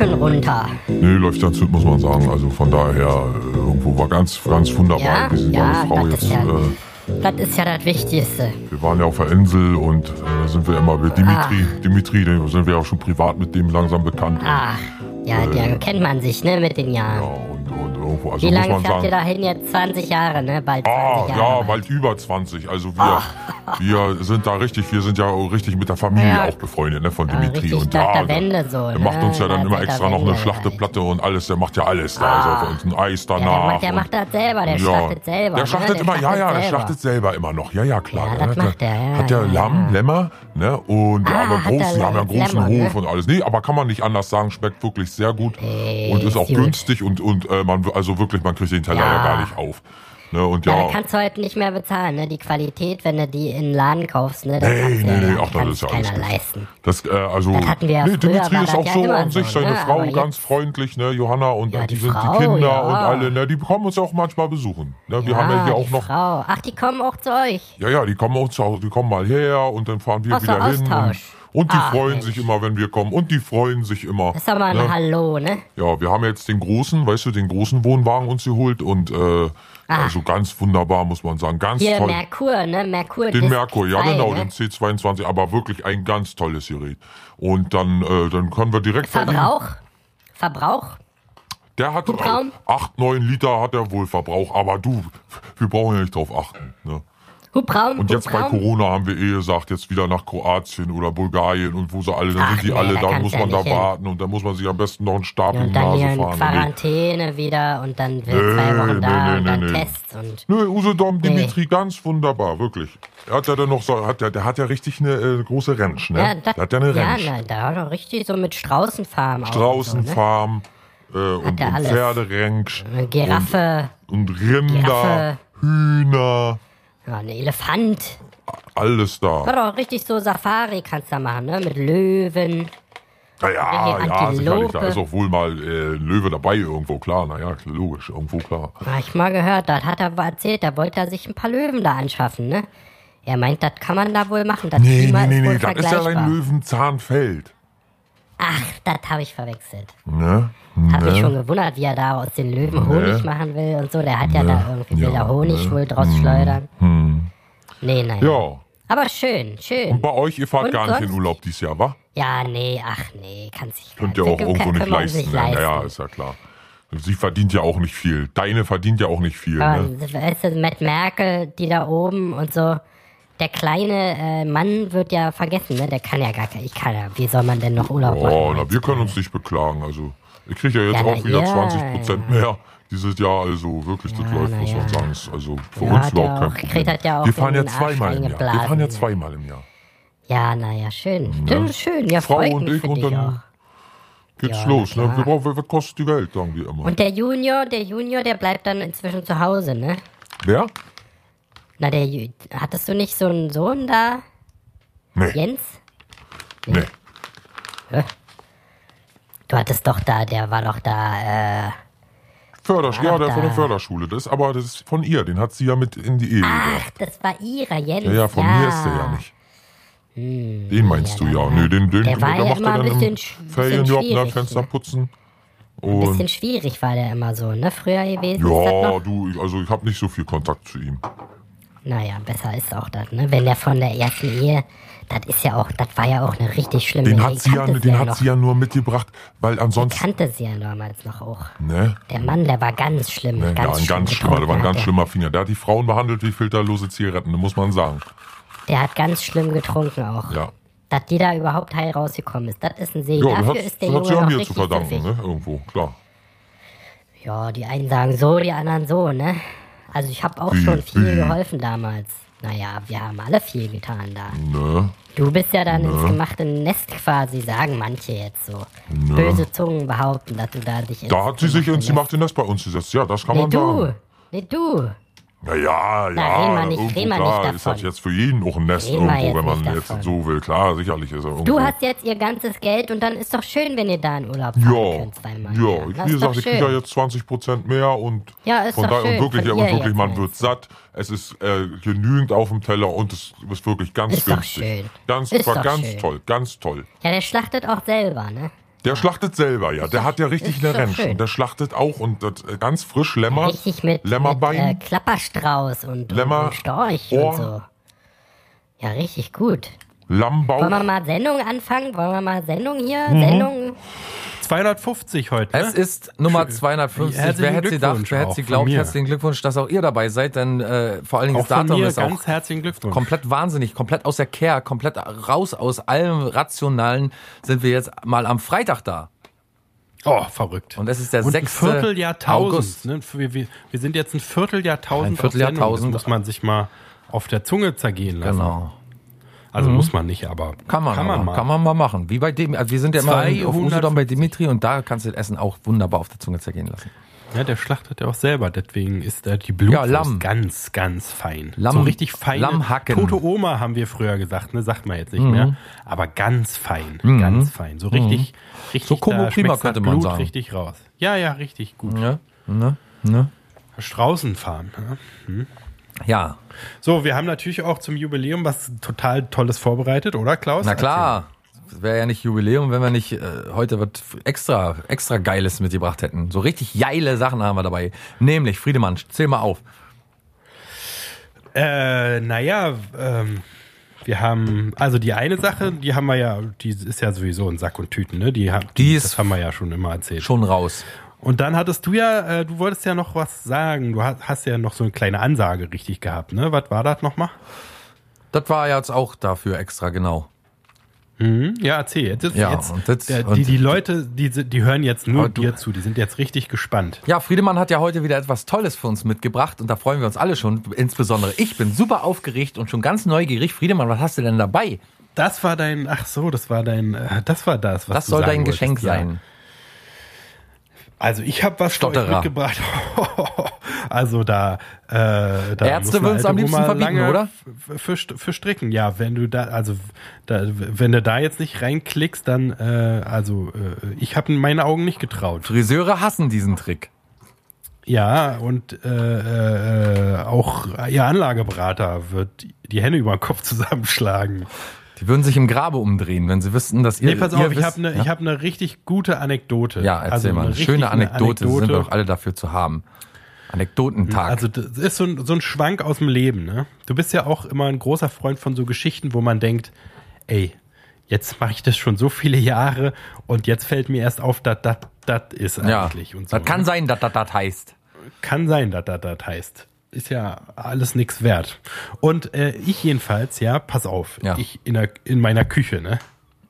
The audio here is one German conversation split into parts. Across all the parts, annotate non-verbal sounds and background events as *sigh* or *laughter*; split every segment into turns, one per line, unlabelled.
Rücken runter.
Nee, läuft ganz gut, muss man sagen. Also von daher, äh, irgendwo war ganz, ganz wunderbar.
Ja,
Diese
ja,
Frau
das
jetzt.
ist ja-
Äh,
Das ist ja das Wichtigste.
wir waren ja auf der Insel und äh, da sind wir immer mit Dimitri. Dimitri, den sind wir auch schon privat mit dem langsam bekannt.
Ach, ja, da kennt man sich, ne, mit den
Ja,
Jahren.
irgendwo, also
Wie lange fährt ihr dahin jetzt? 20 Jahre, ne? Bald 20
Ah,
Jahre.
ja,
bald.
bald über 20. Also wir, wir sind da richtig, wir sind ja richtig mit der Familie
Ja.
auch befreundet, ne, von
Ja,
Dimitri.
richtig
und ja,
der so,
der
ne?
macht uns ja dann immer
der
extra noch eine Schlachteplatte und alles, der macht ja alles da. Also für uns ein Eis
Ja,
danach.
der macht, der macht das selber, der schlachtet selber.
Der
ne?
schlachtet immer, ja, ja, der schlachtet selber immer noch. Ja, ja, klar.
Ja,
Der
das macht er, ja,
Hat der
ja,
Lamm,
ja.
Lämmer, ne? Und ja,
Ah,
aber
hat
groß, wir haben ja einen großen
Lämmer, ne?
Hof und alles. Nee, aber kann man nicht anders sagen, schmeckt wirklich sehr gut und ist auch günstig und, und äh, man, also wirklich, man kriegt den Teller ja,
Ja.
gar nicht auf. Ne? Und
Ja,
ja,
da kannst du heute nicht mehr bezahlen, ne? Die Qualität, wenn du die in den Laden kaufst, ne? Das
Nee, nee,
ja,
nee, ach, das
kann
ist ja alles
keiner
gut.
leisten.
Das, äh, also,
Das hatten wir ja
nee, Dimitri ist auch so an sich,
so,
seine
ne?
Frau ganz freundlich, ne, Johanna und
Ja,
die,
die
sind
Frau,
die Kinder
ja.
und alle, ne, die kommen uns auch manchmal besuchen. Ne, wir haben ja hier auch noch,
Frau. Ach, die kommen auch zu euch.
ja, ja, die kommen auch zu Hause, die kommen mal her und dann fahren wir
so,
wieder hin.
Austausch.
und die
Ach,
freuen
Mensch.
sich immer, wenn wir kommen und die freuen sich immer.
Das ist mal ein
ne?
Hallo, ne?
Ja, wir haben jetzt den großen, weißt du, den großen Wohnwagen uns geholt und äh, also ganz wunderbar, muss man sagen, ganz
Ah. Hier,
toll.
Merkur, ne? Merkur.
Den Merkur, ja
2,
genau,
ne?
den C22, aber wirklich ein ganz tolles Gerät. Und dann, äh, dann können wir direkt
Verbrauch? Verbrauch?
Der hat
Hubraum?
8, 9 Liter hat er wohl Verbrauch, aber du, wir brauchen ja nicht drauf achten. Ne?
Hubraum?
Und jetzt bei
Hubraum?
Corona haben wir eh gesagt, jetzt wieder nach Kroatien oder Bulgarien und wo sie alle, dann
Ach
sind die
nee,
alle,
da
muss
ja
man da
hin.
warten und dann muss man sich am besten noch einen Stab in
Und
die
dann hier
Nase fahren. Nee.
Quarantäne wieder und dann
Nee,
zwei Wochen
nee,
da
nee,
und dann
nee, nee.
Tests und.
Nö, Usedom Dimitri, ganz wunderbar, wirklich. Er hat ja dann noch so, hat ja, der hat ja richtig eine äh, große Ranch, ne?
Ja, das,
der hat ja eine
ja,
Ranch.
na, da hat er richtig so mit Straußenfarm und
Straußenfarm äh, und, und
ne? Eine Giraffe,
und Rinder,
Giraffe.
Hühner,
ja, ein Elefant.
alles da.
Hat auch richtig so Safari kannst du da machen, ne? Mit Löwen.
Ja, ja, ja, sicherlich. Da ist auch wohl mal äh, Löwe dabei irgendwo, klar. Naja, logisch, irgendwo klar.
Hab ich mal gehört, das hat er erzählt, da wollte er sich ein paar Löwen da anschaffen, ne? Er meint, das kann man da wohl machen. Das
Nee,
Klima
nee, nee, nee, das ist ja ein Löwenzahnfeld.
Ach, das habe ich verwechselt.
Ne?
Hab mich
Ne?
schon gewundert, wie er da aus den Löwen Honig machen will und so. Der hat ja da irgendwie, will
Ja,
da Honig
ne?
wohl draus schleudern. Nee, nein.
Ja.
Aber schön, schön.
Und bei euch, ihr fahrt
Und
gar nicht in? Urlaub dieses Jahr, wa?
Ja, nee, ach nee, kann sich
Könnt ihr auch irgendwo nicht leisten.
nicht
Ja,
leisten.
ja, ist ja klar. Sie verdient ja auch nicht viel. Deine verdient ja auch nicht viel.
Aber,
Ne?
weißt du, Matt Merkel, die da oben und so. Der kleine äh, Mann wird ja vergessen, ne? Der kann ja gar kein. Ich kann ja. Wie soll man denn noch Urlaub
Oh,
machen?
na, wir können uns nicht beklagen. Also, ich kriege ja jetzt
Ja,
auch wieder
ja.
20 Prozent mehr dieses Jahr. Also wirklich, das läuft,
na
muss man
ja.
sagen. Ist also für
Ja,
uns
hat
überhaupt
ja
kein Problem.
das ja auch
wir fahren ja zweimal im Jahr. Wir fahren ja zweimal im Jahr.
Ja, naja, schön. Das ist schön. Ja,
Frau und ich und dann
auch.
geht's
Ja,
los. Ne? Wir brauchen, was kostet die Welt, sagen die immer.
Und der Junior, der Junior, der bleibt dann inzwischen zu Hause, ne?
Wer?
Na, der Ju- hattest du nicht so einen Sohn da,
Nee.
Jens?
nee.
Du hattest doch da, der war doch da, äh.
Fördersch ja, der
da.
von der Förderschule. Das ist aber das ist von ihr. Den hat sie ja mit in die Ehe gebracht.
Ach, das war ihrer Jens.
Ja, ja, von mir ist der ja nicht. Den meinst du ja. Nee, den, den,
Der war ja
macht
immer
er
ein
dann
sch- bisschen
Ferienjob, ne,
schwierig,
Fenster putzen.
Ein
Und
bisschen schwierig war der immer so, ne? Früher gewesen
ja, du, ich- also ich habe nicht so viel Kontakt zu ihm.
Naja, besser ist auch das, ne? Wenn der von der ersten Ehe, das ist ja auch, das war ja auch eine richtig schlimme
Den hat, sie ja, den hat
noch,
sie ja nur mitgebracht, weil ansonsten.
kannte sie ja damals noch auch.
Ne?
Der Mann, der war ganz schlimm.
Ne,
ganz
ja, ein ganz schlimmer, der war ein ganz
hat
schlimmer Finger. Der hat die Frauen behandelt wie filterlose Zigaretten, muss man sagen.
Der hat ganz schlimm getrunken auch.
Ja.
Dass die da überhaupt heil rausgekommen ist, das ist ein Segen.
Ja,
Dafür
hat,
ist der
das hat
Junge
an mir zu verdanken, ne? Irgendwo, klar.
Ja, die einen sagen so, die anderen so, ne? Also ich habe auch
Wie,
schon viel
wie?
geholfen damals. Naja, wir haben alle viel getan da.
Ne?
Du bist ja dann ins gemachte Nest quasi, sagen manche jetzt so. Böse Zungen behaupten, dass du da dich
Da hat sie sich ins
ins
gemachte Nest bei uns gesetzt. Ja, das kann
Nee,
man
du.
sagen.
Nee, du.
Ja, ja, ja.
reden nicht- reden
klar
nicht
ist das jetzt für jeden auch ein Nest
Reden
irgendwo, wenn man jetzt
davon.
so will. Klar, sicherlich ist er irgendwo.
Du hast jetzt ihr ganzes Geld und dann ist doch schön, wenn ihr da in Urlaub fahren
ja,
könnt zweimal.
ja, ich, wie
doch
gesagt, ich kriege ja jetzt 20 Prozent mehr und
Ja, ist
von
doch
daher
schön.
und wirklich, und wirklich, man wird satt. Es ist äh, genügend auf dem Teller und es ist wirklich ganz
Ist doch
günstig.
schön.
Ganz,
Ist
war
doch
ganz
schön.
toll, ganz toll.
Ja, der schlachtet auch selber, ne?
Der schlachtet selber, ja. Der hat ja richtig eine
doch
Ranch. Und der schlachtet auch und das, äh, ganz frisch Lämmer.
Richtig mit,
Lämmerbein.
mit äh, Klapperstrauß und,
Lämmer-
und Storch
Ohr.
und so. Ja, richtig gut.
Lammbauch.
Wollen wir mal Sendung anfangen? Wollen wir mal Sendung hier?
Mhm.
Sendung?
250 heute.
Es
Ne?
ist Nummer
Schön.
250.
Herzlichen
Wer hätte sie gedacht, wer hätte
auch
sie
mir.
herzlichen Glückwunsch, dass auch ihr dabei seid, denn äh, vor allen Dingen
auch
das Datum
mir
ist auch
ganz herzlichen Glückwunsch.
komplett wahnsinnig, komplett aus der Kehr, komplett raus aus allem Rationalen sind wir jetzt mal am Freitag da.
Oh, verrückt.
Und es ist der
Und ein
6.
Vierteljahrtausend.
August.
Ne? Wir, wir, wir sind jetzt ein Vierteljahrtausend.
Ein Vierteljahrtausend.
Das muss man sich mal auf der Zunge zergehen lassen.
Genau.
Also muss man nicht, aber
Kann man,
kann man mal.
Kann man mal machen. Wie bei dem, also wir sind ja immer auf
250.
Usedom bei Dimitri und da kannst du das Essen auch wunderbar auf der Zunge zergehen lassen.
Ja, der schlachtet ja auch selber, deswegen ist da die Blutwurst
Ja, Lamm.
ganz, ganz fein.
Lamm-
so richtig fein.
Lammhacken.
Tote Oma haben wir früher gesagt, ne, sagt man jetzt nicht
Mhm.
mehr. Aber ganz fein, ganz fein. So richtig, richtig.
So Como Prima könnte man
Blut
sagen.
richtig raus. Ja, ja, richtig gut.
Ne? Ne? Ne?
Straußenfarm. Ne?
Ja,
So, wir haben natürlich auch zum Jubiläum was total Tolles vorbereitet, oder Klaus?
na klar. Es wäre ja nicht Jubiläum, wenn wir nicht äh, heute was extra, extra Geiles mitgebracht hätten. So richtig geile Sachen haben wir dabei. Nämlich, Friedemann, zähl mal auf.
Äh, naja, ähm, wir haben, also die eine Sache, die haben wir ja, die ist ja sowieso in Sack und Tüten, ne? Die, haben-
Die ist-
das haben wir ja schon immer erzählt.
Schon raus.
Und dann hattest du ja, äh, du wolltest ja noch was sagen. Du hast, hast ja noch so eine kleine Ansage richtig gehabt, ne? Was war das nochmal?
Das war jetzt auch dafür extra, genau.
Mhm. Ja, erzähl. Jetzt, ist-
Ja,
jetzt,
und jetzt-
der, die, die Leute, die, die hören jetzt nur
du-
dir zu. Die sind jetzt richtig gespannt.
Ja, Friedemann hat ja heute wieder etwas Tolles für uns mitgebracht und da freuen wir uns alle schon. Insbesondere ich bin super aufgeregt und schon ganz neugierig. Friedemann, was hast du denn dabei?
Das war dein, ach so, das war dein, äh, das war das, was
Das soll dein
wolltest,
Geschenk
ja.
sein.
Also ich habe was für euch
Stotterer.
mitgebracht. *laughs* also da, äh, da
Ärzte
eine
würden's am liebsten verbieten, oder?
Für, für stricken, ja. Wenn du da, also da, wenn du da jetzt nicht reinklickst, dann, äh, also äh, ich habe in meine Augen nicht getraut.
Friseure hassen diesen Trick.
Ja und äh, äh, auch ihr Anlageberater wird die Hände über den Kopf *laughs* zusammenschlagen.
Die würden sich im Grabe umdrehen, wenn sie wüssten, dass ihr.
Nee, pass
ihr
auf, ich
wisst-
habe eine
ja?
ich hab ne richtig gute Anekdote.
Ja, erzähl
Also
mal.
eine
Eine schöne
eine
Anekdote, sind
Anekdote.
wir doch alle dafür zu haben. Anekdotentag.
Also das ist so ein, so ein Schwank aus dem Leben. Ne? Du bist ja auch immer ein großer Freund von so Geschichten, wo man denkt, ey, jetzt mache ich das schon so viele Jahre und jetzt fällt mir erst auf, dass das das ist
ja,
eigentlich. Und so,
das kann
ne?
sein, dass das das heißt.
kann sein, dass das das heißt. Ist ja alles nichts wert. Und äh, ich jedenfalls, ja, pass auf,
Ja.
ich in, der, in meiner Küche, ne?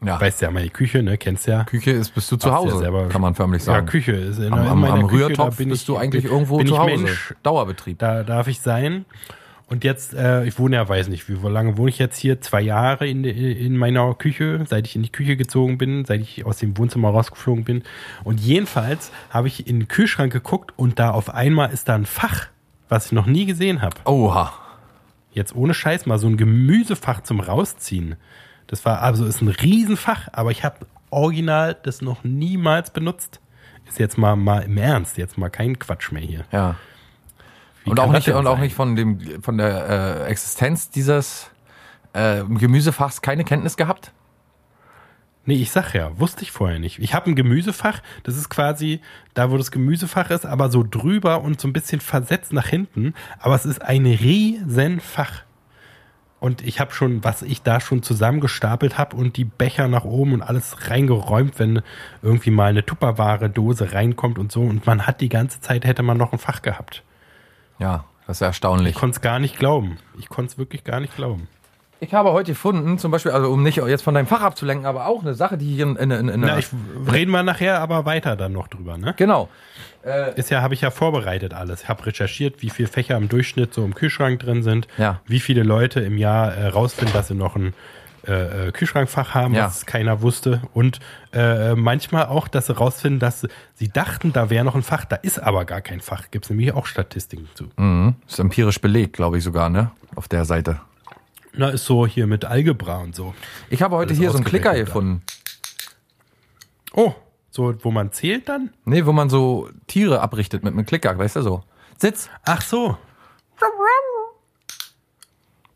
Ja.
Weißt ja, meine Küche, ne? Kennst ja.
Küche ist, bist du zu
Hast ja
Hause,
selber-
kann man förmlich sagen.
Ja, Küche ist in,
am,
in meiner
am
Küche,
Rührtopf
bin
bist
ich,
du eigentlich
bin,
irgendwo
bin
zu Hause.
Mensch,
Dauerbetrieb.
da darf ich sein. Und jetzt, äh, ich wohne ja, weiß nicht, wie lange wohne ich jetzt hier? Zwei Jahre in, in meiner Küche, seit ich in die Küche gezogen bin, seit ich aus dem Wohnzimmer rausgeflogen bin. Und jedenfalls habe ich in den Kühlschrank geguckt und da auf einmal ist da ein Fach, was ich noch nie gesehen habe.
Oha.
Jetzt ohne Scheiß mal so ein Gemüsefach zum Rausziehen. Das war also ist ein Riesenfach, aber ich habe original das noch niemals benutzt. Ist jetzt mal mal im Ernst, jetzt mal kein Quatsch mehr hier.
Ja.
Wie
Und auch nicht, und auch nicht von dem, von der äh, Existenz dieses äh, Gemüsefachs keine Kenntnis gehabt?
Nee, ich sag ja, wusste ich vorher nicht. Ich habe ein Gemüsefach, das ist quasi da, wo das Gemüsefach ist, aber so drüber und so ein bisschen versetzt nach hinten. Aber es ist ein Riesenfach. Und ich habe schon, was ich da schon zusammengestapelt habe und die Becher nach oben und alles reingeräumt, wenn irgendwie mal eine Tupperware-Dose reinkommt und so. Und man hat die ganze Zeit, hätte man noch ein Fach gehabt.
Ja, das ist erstaunlich.
Ich konnte es gar nicht glauben. Ich konnte es wirklich gar nicht glauben.
Ich habe heute gefunden, zum Beispiel, also um nicht jetzt von deinem Fach abzulenken, aber auch eine Sache, die hier in, in, in, in
Na, ich reden wir nachher aber weiter dann noch drüber, ne?
Genau.
Ist ja, habe ich ja vorbereitet alles. Ich habe recherchiert, wie viele Fächer im Durchschnitt so im Kühlschrank drin sind,
Ja.
wie viele Leute im Jahr äh, rausfinden, dass sie noch ein äh, äh, Kühlschrankfach haben,
Ja.
was keiner wusste. Und äh, manchmal auch, dass sie rausfinden, dass sie, sie dachten, da wäre noch ein Fach, da ist aber gar kein Fach. Gibt es nämlich auch Statistiken zu.
Mhm. Ist empirisch belegt, glaube ich sogar, ne? Auf der Seite.
Na, ist so hier mit Algebra und so.
Ich habe heute hier so einen Klicker gefunden.
Oh, so, wo man zählt dann?
Nee, wo man so Tiere abrichtet mit einem Klicker, weißt du so. Sitz,
Ach so.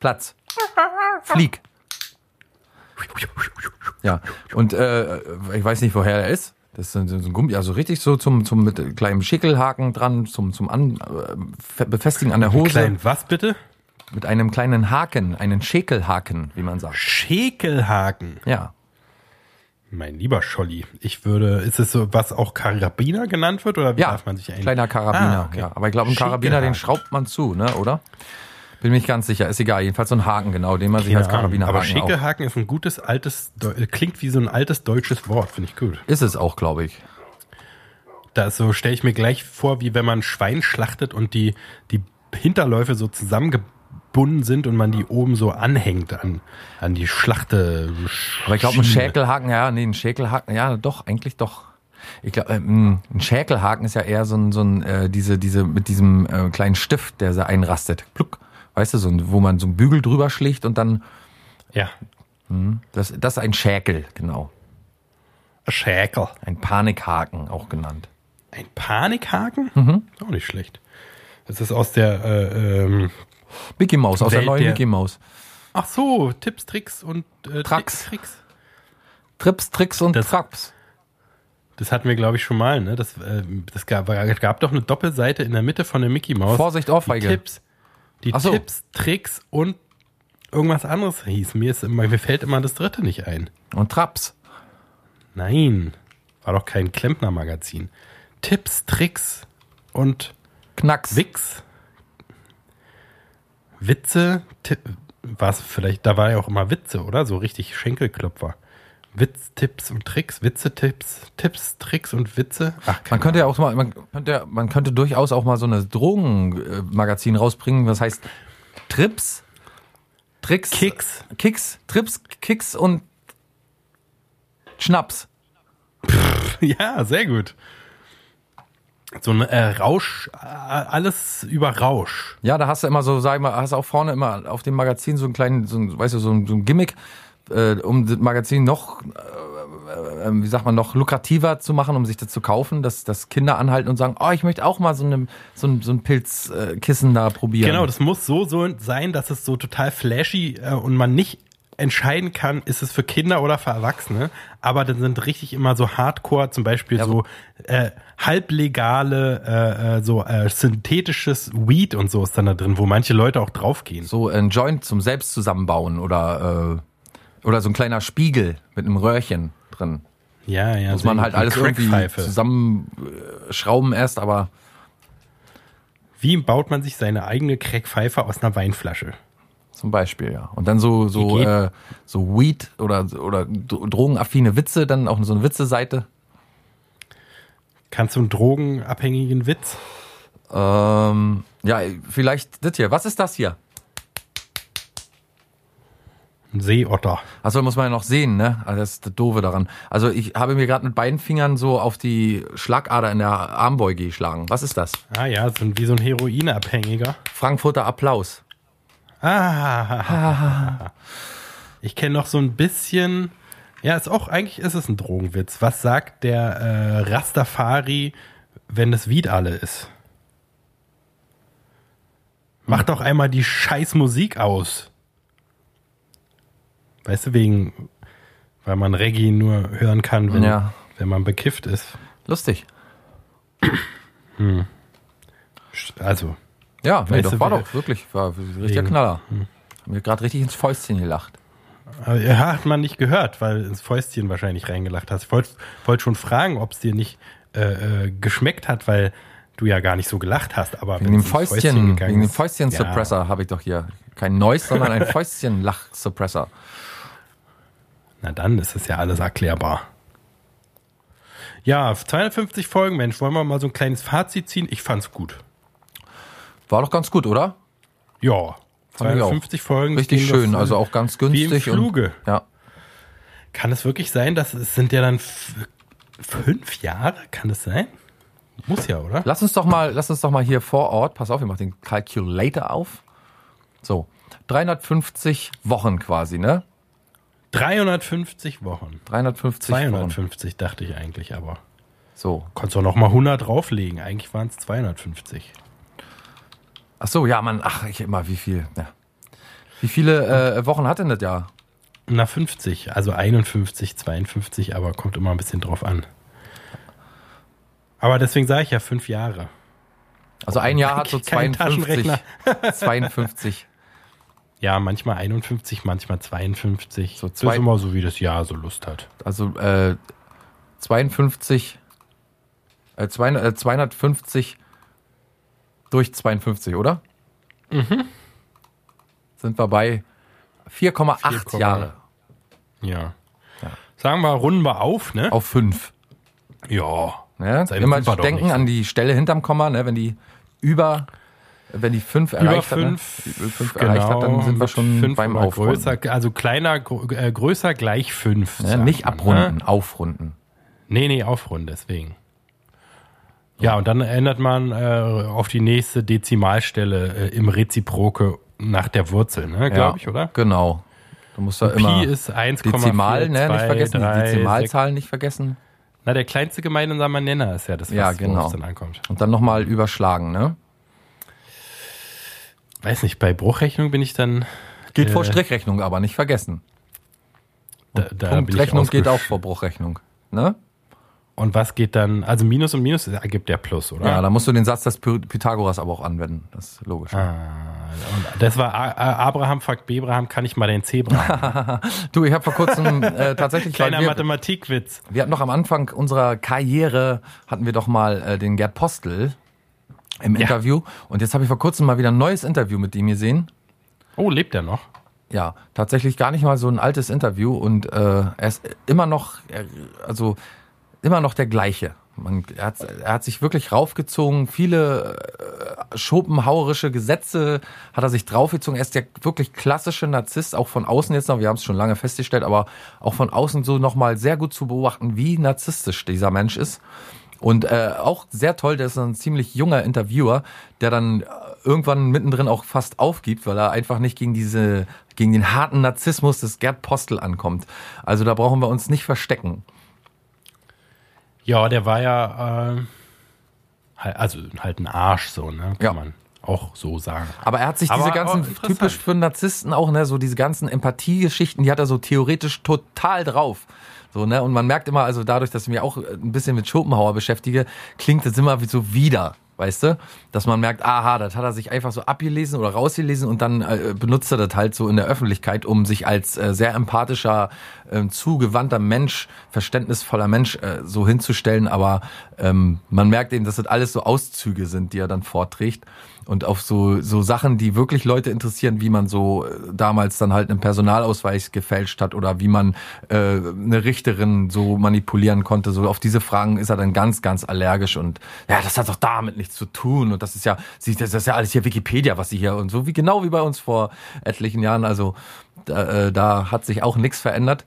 Platz, Flieg. Ja, und äh, ich weiß nicht, woher er ist. Das ist so ein Gummi, also richtig so zum, zum mit kleinem Schickelhaken dran, zum, zum an, äh, Befestigen an der Hose.
Klein was bitte?
Mit einem kleinen Haken, einen Schäkelhaken, wie man sagt.
Schäkelhaken.
Ja.
Mein lieber Scholli, ich würde, ist es so, was auch Karabiner genannt wird oder wie
Ja,
darf man sich eigentlich?
kleiner Karabiner.
Ah, okay.
ja. Aber ich glaube, einen Karabiner, den schraubt man zu, ne, oder? Bin mir nicht ganz sicher. Ist egal. Jedenfalls so ein Haken, genau, den man sich
Keine
als
Ahnung.
Karabiner
Aber
haken auch.
Schäkelhaken ist ein gutes altes, klingt wie so ein altes deutsches Wort, finde ich gut.
Ist es auch, glaube ich.
Da ist so stelle ich mir gleich vor, wie wenn man ein Schwein schlachtet und die, die Hinterläufe so zusammengebunden sind und man die oben so anhängt an, an die Schlachte.
Aber ich glaube, ein. Schäkelhaken, ja, nee, ein Schäkelhaken, ja, doch, eigentlich doch. Ich glaube, ähm, ein Schäkelhaken ist ja eher so ein, so ein äh, diese, diese, mit diesem äh, kleinen Stift, der so einrastet. Pluck. Weißt du, so ein, wo man so einen Bügel drüber schlägt und dann,
Ja,
das, das ist ein Schäkel, genau.
ein Schäkel.
Ein Panikhaken, auch genannt.
Ein Panikhaken?
Mhm.
Auch nicht schlecht. Das ist aus der, äh, ähm,
Mickey Mouse, aus der
Welt
neuen
der-
Mickey Mouse.
ach so, Tipps, Tricks und äh,
Tracks.
Tricks.
Trips, Tricks und
Das-
Traps.
Das hatten wir, glaube ich, schon mal. Ne? Das, äh, das gab, gab doch eine Doppelseite in der Mitte von der Mickey Maus.
Vorsicht,
die
Ohrfeige.
Tipps, die
so.
Tipps, Tricks und irgendwas anderes hieß. Mir, ist immer, mir fällt immer das dritte nicht ein.
Und Traps.
Nein, war doch kein Klempner-Magazin. Tipps, Tricks und
Knacks.
Wix. Witze, war es vielleicht, da war ja auch immer Witze, oder? So richtig Schenkelklopfer. Witz, Tipps und Tricks, Witze, Tipps, Tipps, Tricks und Witze. Ach,
Man könnte ja auch mal, man könnte, man könnte durchaus auch mal so eine Drogenmagazin rausbringen, das heißt Trips, Tricks,
Kicks.
Kicks, Trips, Kicks und Schnaps. *laughs*
Ja, sehr gut. So ein äh, Rausch, äh, alles über Rausch.
Ja, da hast du immer so, sag ich mal, hast auch vorne immer auf dem Magazin so einen kleinen, so ein, weißt du, so ein, so ein Gimmick, äh, um das Magazin noch, äh, äh, wie sagt man, noch lukrativer zu machen, um sich das zu kaufen, dass, dass Kinder anhalten und sagen, oh, ich möchte auch mal so, eine, so ein, so ein Pilzkissen da probieren.
Genau, das muss so, so sein, dass es so total flashy äh, und man nicht entscheiden kann, ist es für Kinder oder für Erwachsene. Aber dann sind richtig immer so Hardcore, zum Beispiel
Ja,
so äh, halblegale, äh, äh, so äh, synthetisches Weed und so ist dann da drin, wo manche Leute auch draufgehen.
so ein Joint zum selbst zusammenbauen oder äh, oder so ein kleiner Spiegel mit einem Röhrchen drin.
Ja, ja.
Muss man halt alles irgendwie zusammenschrauben erst, aber
Wie baut man sich seine eigene Crackpfeife aus einer Weinflasche?
Zum Beispiel, ja. Und dann so so äh, so Weed oder oder dro- drogenaffine Witze, dann auch so eine Witze-Seite.
Kannst du einen drogenabhängigen Witz?
Ähm, ja, vielleicht das hier. Was ist das hier?
Ein Seeotter.
Achso, muss man ja noch sehen, ne? Also das ist das Doofe daran. Also ich habe mir gerade mit beiden Fingern so auf die Schlagader in der Armbeuge geschlagen. Was ist das?
Ah ja, so ein, wie so ein Heroinabhängiger.
Frankfurter Applaus.
Ah. Ich kenne noch so ein bisschen. Ja, ist auch eigentlich ist es ein Drogenwitz. Was sagt der äh, Rastafari, wenn das Weed alle ist? Mach doch einmal die scheiß Musik aus. Weißt du, wegen, weil man Reggae nur hören kann, wenn,
Ja.
wenn man bekifft ist.
Lustig.
Also,
Ja, nee, doch, war doch wirklich, war ein richtiger Knaller. Hab mir gerade richtig ins Fäustchen gelacht.
Ja, hat man nicht gehört, weil ins Fäustchen wahrscheinlich reingelacht hast. Ich wollte wollt schon fragen, ob es dir nicht äh, äh, geschmeckt hat, weil du ja gar nicht so gelacht hast. Aber
Wegen dem Fäustchen,
gegangen
wegen dem Fäustchen-Suppressor habe ich doch hier. Kein Noise, sondern ein *laughs* Fäustchen-Lach-Suppressor.
Ja, na dann ist es ja alles erklärbar. Ja, 250 Folgen, Mensch, wollen wir mal so ein kleines Fazit ziehen? Ich fand's gut.
War doch ganz gut, oder?
Ja,
Fand ich auch.
250 Folgen.
Richtig schön, also auch ganz
Wie im
günstig.
Fluge.
Und, ja.
Kann es wirklich sein, dass es sind ja dann fünf Jahre? Kann das sein? Muss ja, oder?
Lass uns doch mal, lass uns doch mal hier vor Ort, pass auf, wir machen den Calculator auf. So, 350 Wochen quasi, ne?
350 Wochen.
350 Wochen.
250 dachte ich eigentlich, aber
So.
konntest du noch mal 100 drauflegen. Eigentlich waren es 250.
Ach so, ja, Mann, ach, ich immer, wie viel, ja. Wie viele äh, Wochen hat denn das Jahr?
Na, 50, also 51, 52, aber kommt immer ein bisschen drauf an. Aber deswegen sage ich ja fünf Jahre.
Also ein Jahr hat so
Kein
52.
Taschenrechner. *laughs*
52.
Ja, manchmal 51, manchmal 52.
So
das
zwei-
ist immer so, wie das Jahr so Lust hat.
Also äh, 52, äh, 200, äh, 250 durch 52, oder? Mhm. Sind wir bei 4,8
4,8.
Jahre
Ja. Sagen wir, runden wir auf, ne?
auf 5.
Ja.
Ne? Immer
fünf
denken
nicht.
an die Stelle hinterm Komma, ne? wenn die über, wenn die 5
Über
erreicht hat, ne?
fünf,
fünf erreicht hat, dann sind wir schon
fünf
beim Aufrunden.
größer, also kleiner, äh, größer gleich fünf.
Ne?
sagt
Nicht
man,
abrunden,
Ne?
aufrunden.
Nee, nee, aufrunden, deswegen. Ja, und dann ändert man äh, auf die nächste Dezimalstelle äh, im Reziproke nach der Wurzel, ne, glaube ich, oder?
Genau. Du musst da immer
Pi ist 1,4,
Dezimal, ne? Nicht vergessen,
drei,
die Dezimalzahlen nicht vergessen.
Na, der kleinste gemeinsame Nenner ist ja das, was
Ja, genau.
dann ankommt.
Und dann nochmal überschlagen, ne?
Weiß nicht, bei Bruchrechnung bin ich dann.
Geht vor
Äh,
Strichrechnung, aber nicht vergessen.
Da, da
Punktrechnung geht auch vor Bruchrechnung. Ne?
Und was geht dann? Also Minus und Minus ergibt ja Plus, oder?
Ja, da musst du den Satz des Py- Pythagoras aber auch anwenden. Das ist logisch.
Ah, und das war Abraham fragt Bebraham, kann ich mal den Zebra? *laughs*
Du, ich habe vor kurzem äh, *laughs* tatsächlich,
Kleiner
wir,
Mathematikwitz.
wir hatten noch am Anfang unserer Karriere, hatten wir doch mal äh, den Gerd Postel im
Ja.
Interview. Und jetzt habe ich vor kurzem mal wieder ein neues Interview mit ihm gesehen.
Oh, lebt er noch?
Ja, tatsächlich gar nicht mal so ein altes Interview und äh, er ist immer noch, er, also immer noch der gleiche. Man, er, hat, er hat sich wirklich raufgezogen, viele äh, schopenhauerische Gesetze hat er sich draufgezogen. Er ist der wirklich klassische Narzisst, auch von außen jetzt noch, wir haben es schon lange festgestellt, aber auch von außen so nochmal sehr gut zu beobachten, wie narzisstisch dieser Mensch ist. Und äh, auch sehr toll, der ist ein ziemlich junger Interviewer, der dann äh, irgendwann mittendrin auch fast aufgibt, weil er einfach nicht gegen diese, gegen den harten Narzissmus des Gerd Postel ankommt. Also da brauchen wir uns nicht verstecken.
Ja, der war ja, äh, halt- also halt ein Arsch so, ne? Kann
Ja.
man auch so sagen.
Aber er hat sich
Aber
diese ganzen,
interessant.
typisch für Narzissten auch, ne, so diese ganzen Empathiegeschichten, die hat er so theoretisch total drauf. So, ne, und man merkt immer, also dadurch, dass ich mich auch ein bisschen mit Schopenhauer beschäftige, klingt das immer wie so wieder, weißt du? Dass man merkt, aha, das hat er sich einfach so abgelesen oder rausgelesen und dann äh, benutzt er das halt so in der Öffentlichkeit, um sich als äh, sehr empathischer, äh, zugewandter Mensch, verständnisvoller Mensch äh, so hinzustellen. Aber ähm, man merkt eben, dass das alles so Auszüge sind, die er dann vorträgt und auf so, so Sachen, die wirklich Leute interessieren, wie man so äh, damals dann halt einen Personalausweis gefälscht hat oder wie man äh, eine Richterin so manipulieren konnte. So auf diese Fragen ist er dann ganz, ganz allergisch und ja, das hat doch damit nichts zu tun und das ist ja, das ist ja alles hier Wikipedia, was sie hier und so wie genau wie bei uns vor etlichen Jahren. Also da, äh, da hat sich auch nichts verändert.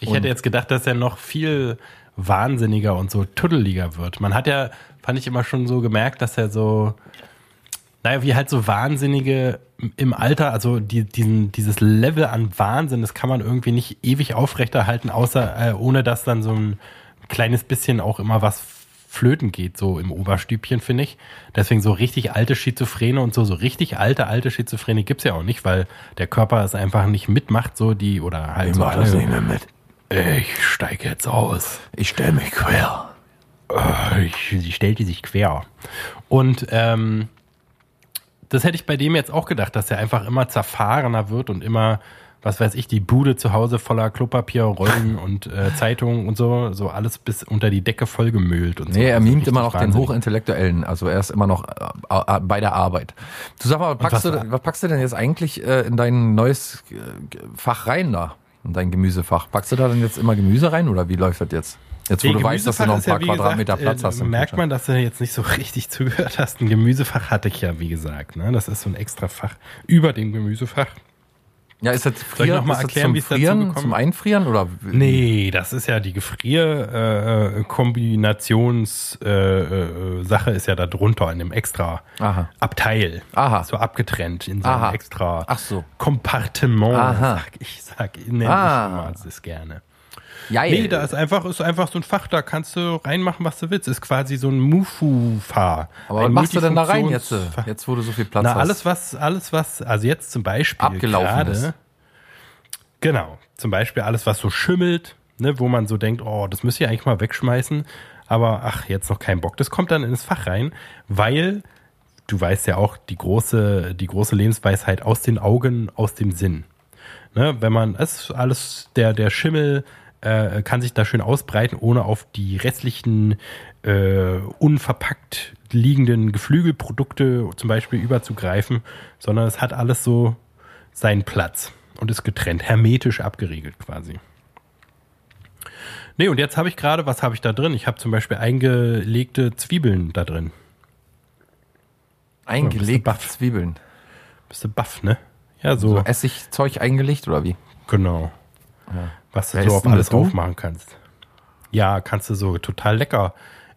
Ich
Und-
hätte jetzt gedacht, dass er noch viel wahnsinniger und so tuddeliger wird. Man hat ja, fand ich immer schon so gemerkt, dass er so, naja, wie halt so Wahnsinnige im Alter, also die, diesen, dieses Level an Wahnsinn, das kann man irgendwie nicht ewig aufrechterhalten, außer äh, ohne dass dann so ein kleines bisschen auch immer was flöten geht, so im Oberstübchen, finde ich. Deswegen so richtig alte Schizophrene und so, so richtig alte, alte Schizophrene gibt's ja auch nicht, weil der Körper es einfach nicht mitmacht, so die, oder halt so alle.
mehr mit.
Ich steige jetzt aus.
Ich stelle mich quer.
Äh, Ich, sie stellte sich quer. Und ähm, das hätte ich bei dem jetzt auch gedacht, dass er einfach immer zerfahrener wird und immer, was weiß ich, die Bude zu Hause voller Klopapier, Rollen *laughs* und äh, Zeitungen und so, so alles bis unter die Decke vollgemüllt und so.
Nee, er
Also
mimt immer noch den
wahnsinnig.
Hochintellektuellen. Also er ist immer noch äh, äh, bei der Arbeit. Du sag mal, was packst,
was-
du, was packst du denn jetzt eigentlich äh, in dein neues äh, Fach rein da? In dein Gemüsefach? Packst du da denn jetzt immer Gemüse rein oder wie läuft das jetzt? Jetzt, wo
Nee,
du weißt, dass du noch ein
ja,
paar
wie
Quadratmeter
gesagt,
Platz
äh,
hast. im
Merkt man, dass du jetzt nicht so *laughs* richtig zugehört hast. Ein Gemüsefach hatte ich ja, wie gesagt. Ne? Das ist so ein extra Fach über dem Gemüsefach.
Ja, ist das
Soll ich
Frieren,
noch mal
ist das
erklären,
zum
wie es dazu
Frieren, zum? Einfrieren oder?
Nee, das ist ja die Gefrier-Kombinations-Sache äh, äh, Sache ist ja da drunter in dem extra
Aha.
Abteil.
Aha.
So abgetrennt in so
Aha.
einem extra
Ach so.
Kompartement.
Aha.
Sag ich, sag, nenne
Ah.
ich immer das gerne.
Ja,
Nee, da ist einfach, ist einfach so ein Fach, da kannst du reinmachen, was du willst. Ist quasi so ein Mufu-Fahr.
aber was machst du denn da rein jetzt, jetzt wo du so viel Platz
Na,
hast?
alles was, alles was, also jetzt zum Beispiel
Abgelaufen
gerade,
ist.
Genau, zum Beispiel alles, was so schimmelt, ne, wo man so denkt, oh, das müsst ihr eigentlich mal wegschmeißen, aber ach, jetzt noch kein Bock. Das kommt dann ins Fach rein, weil du weißt ja auch die große, die große Lebensweisheit aus den Augen, aus dem Sinn. Ne, wenn man, es ist alles, der, der Schimmel äh, kann sich da schön ausbreiten, ohne auf die restlichen äh, unverpackt liegenden Geflügelprodukte zum Beispiel überzugreifen, sondern es hat alles so seinen Platz und ist getrennt, hermetisch abgeriegelt quasi. Nee, und jetzt habe ich gerade, was habe ich da drin? Ich habe zum Beispiel eingelegte Zwiebeln da drin.
Eingelegt
baff.
Zwiebeln.
Bist du baff, ne? Ja, so.
So Essigzeug eingelegt oder wie?
Genau. Was du so auf alles
das, du?
drauf machen kannst. Ja, kannst du so total lecker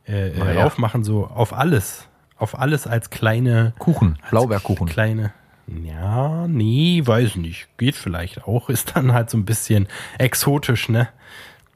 äh, äh,
ja.
aufmachen, so auf alles. Auf alles als kleine
Kuchen,
als
Blaubeerkuchen.
Kleine. Ja, nee, weiß nicht. Geht vielleicht auch. Ist dann halt so ein bisschen exotisch, ne?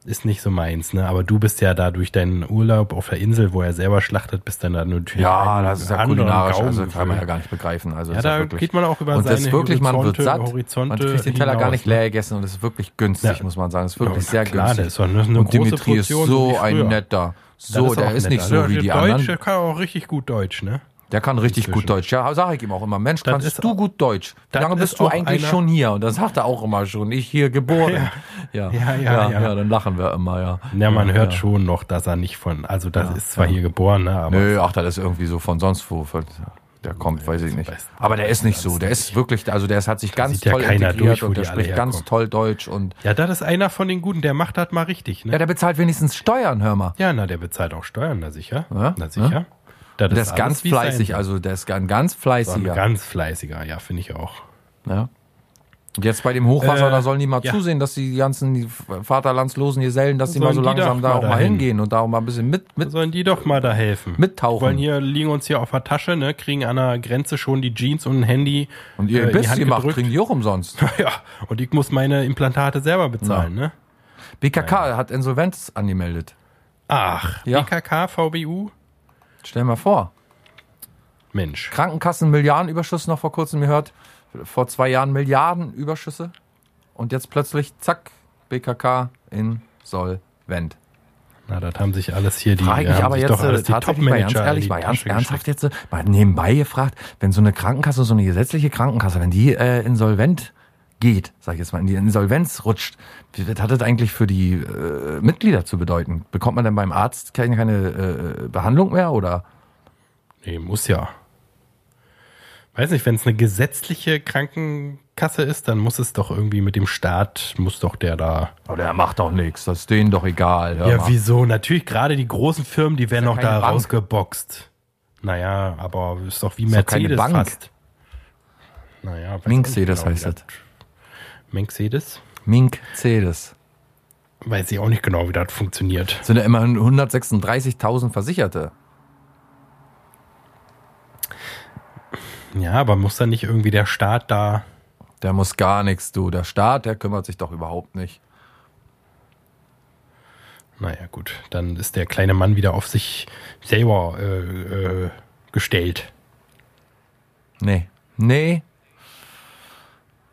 Ist nicht so meins, ne? Aber du bist ja da durch deinen Urlaub auf der Insel, wo er selber schlachtet, bist dann da natürlich
Ja, das ist ja kulinarisch,
Gaumen
also kann man ja gar nicht begreifen. Also
Ja,
ist
da
wirklich-
geht man auch über
und das
seine
ist wirklich, man wird
Horizonte-
satt,
Horizonte
man kriegt den Teller gar
hinaus,
nicht
ne?
leer gegessen und es ist wirklich günstig,
Ja.
muss man sagen. Es ist
Ja,
wirklich
na
sehr
klar,
günstig.
der ist eine- eine
und Dimitri ist
Portion, so wie
so ein netter.
Das
So, der
auch
ist
nett.
nicht so
Also
wie
der
die
Deutsche
anderen.
kann auch richtig gut Deutsch, ne?
Der kann richtig gut
Inzwischen.
Deutsch. Ja, sage ich ihm auch immer. Mensch,
Das
kannst du gut Deutsch? Wie lange
ist
bist du eigentlich schon hier? Und das sagt er auch immer schon. Ich hier geboren. *laughs* Ja,
Ja, ja, ja.
dann lachen wir immer, ja.
Ja, man hört
ja.
schon noch, dass er nicht von, also das ist zwar hier geboren, ne, aber
Nö, ach, das ist irgendwie so von sonst wo. Von, der kommt, weiß ich nicht. Aber der ist nicht so. Der ist wirklich, also der ist, hat sich ganz
ja
toll
keiner
integriert
durch,
und der spricht ganz toll Deutsch und
ja, das ist einer von den Guten, der macht das mal richtig, ne?
ja, der bezahlt wenigstens Steuern, hör mal.
Ja, na, der bezahlt auch Steuern, na sicher.
Ja,
Na sicher. Das
Der ist ganz fleißig, also der ist ein ganz
So ein
fleißiger.
ganz fleißiger, ja, finde ich auch.
Ja. Und jetzt bei dem Hochwasser,
Äh,
da sollen die mal
ja.
zusehen, dass die ganzen die Vaterlandslosen Gesellen, dass die mal so langsam da
mal
auch mal hingehen und da auch mal ein bisschen mit, mit
Sollen die doch mal da helfen?
Mittauchen.
Die wollen hier, liegen uns hier auf der Tasche, ne, kriegen an der Grenze schon die Jeans und ein Handy.
und ihr
äh,
Biss gemacht,
gedrückt.
kriegen die auch umsonst. *laughs*
Ja, und ich muss meine Implantate selber bezahlen, ne?
BKK hat Insolvenz angemeldet.
Ach,
Ja.
BKK, VBU?
Stell mal vor.
Mensch.
Krankenkassen Milliardenüberschuss noch vor kurzem gehört. Vor zwei Jahren Milliardenüberschüsse. Und jetzt plötzlich, zack, BKK insolvent.
Na, das haben sich alles hier die,
Frage ich aber jetzt
doch alles
äh, tatsächlich mal ganz ehrlich, mal ganz ernsthaft jetzt äh, mal nebenbei gefragt, wenn so eine Krankenkasse, so eine gesetzliche Krankenkasse, wenn die äh, insolvent geht, sag ich jetzt mal, in die Insolvenz rutscht, was hat das eigentlich für die äh, Mitglieder zu bedeuten? Bekommt man denn beim Arzt keine, keine äh, Behandlung mehr oder?
Nee, muss ja. Weiß nicht, wenn es eine gesetzliche Krankenkasse ist, dann muss es doch irgendwie mit dem Staat, muss doch der da.
Oder er macht doch nichts, das ist denen doch egal.
Ja,
mal.
wieso? Natürlich, gerade die großen Firmen, die werden
ja
noch da
Bank.
rausgeboxt. Naja, aber ist doch wie
Ist doch keine
Mercedes
Bank.
fast. Naja, nicht genau,
heißt das.
Mercedes?
Mink Cedes.
Weiß ich auch nicht genau, wie das funktioniert.
Sind ja immerhin 136.000 Versicherte.
Ja, aber muss dann nicht irgendwie der Staat da.
Der muss gar nichts, du. Der Staat, der kümmert sich doch überhaupt nicht.
Naja, gut, dann ist der kleine Mann wieder auf sich selber äh, äh, gestellt.
Nee. Nee.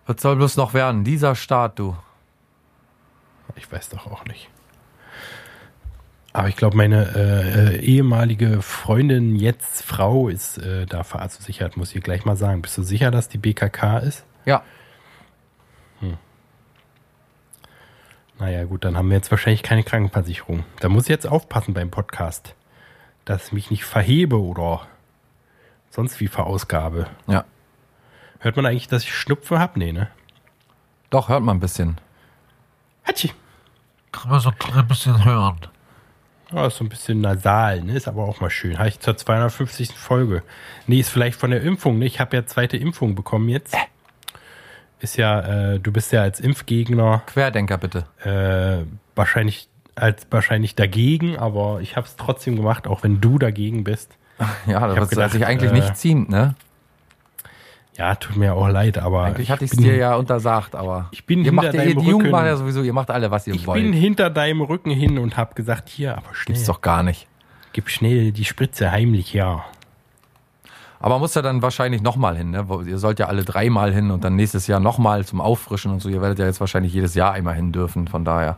Was soll bloß noch werden? Dieser Staat, du.
Ich weiß doch auch nicht. Aber ich glaube, meine äh, äh, ehemalige Freundin, jetzt Frau, ist äh, da versichert, muss ich gleich mal sagen. Bist du sicher, dass die BKK ist?
Ja.
Naja, gut, dann haben wir jetzt wahrscheinlich keine Krankenversicherung. Da muss ich jetzt aufpassen beim Podcast, dass ich mich nicht verhebe oder sonst wie verausgabe.
Ja.
Hört man eigentlich, dass ich Schnupfen habe? Nee, ne?
Doch, hört man ein bisschen.
Hatschi.
Kann man so ein bisschen hören.
Ja, ist so ein bisschen nasal, ne? Ist aber auch mal schön. Habe ich zur 250. Folge. Nee, ist vielleicht von der Impfung, ne? Ich habe ja zweite Impfung bekommen jetzt. Ist ja, äh, du bist ja als Impfgegner
Querdenker bitte.
äh, wahrscheinlich als wahrscheinlich dagegen, aber ich habe es trotzdem gemacht, auch wenn du dagegen bist. *laughs*
Ja, das
gedacht,
sich eigentlich
äh,
nicht ziemt, ne?
Ja, tut mir auch leid, aber
Eigentlich hatte ich es dir ja untersagt, aber.
Ich bin
ihr
hinter
macht
deinem
die Jugend
Rücken.
macht ja sowieso, ihr macht alle, was ihr
ich
wollt.
bin hinter deinem Rücken hin und habe gesagt, hier, aber schnell,
Gibt's doch gar nicht.
gib schnell die Spritze heimlich, ja.
Aber man muss ja dann wahrscheinlich nochmal hin, ne? Ihr sollt ja alle dreimal hin und dann nächstes Jahr nochmal zum Auffrischen und so. Ihr werdet ja jetzt wahrscheinlich jedes Jahr einmal hin dürfen. Von daher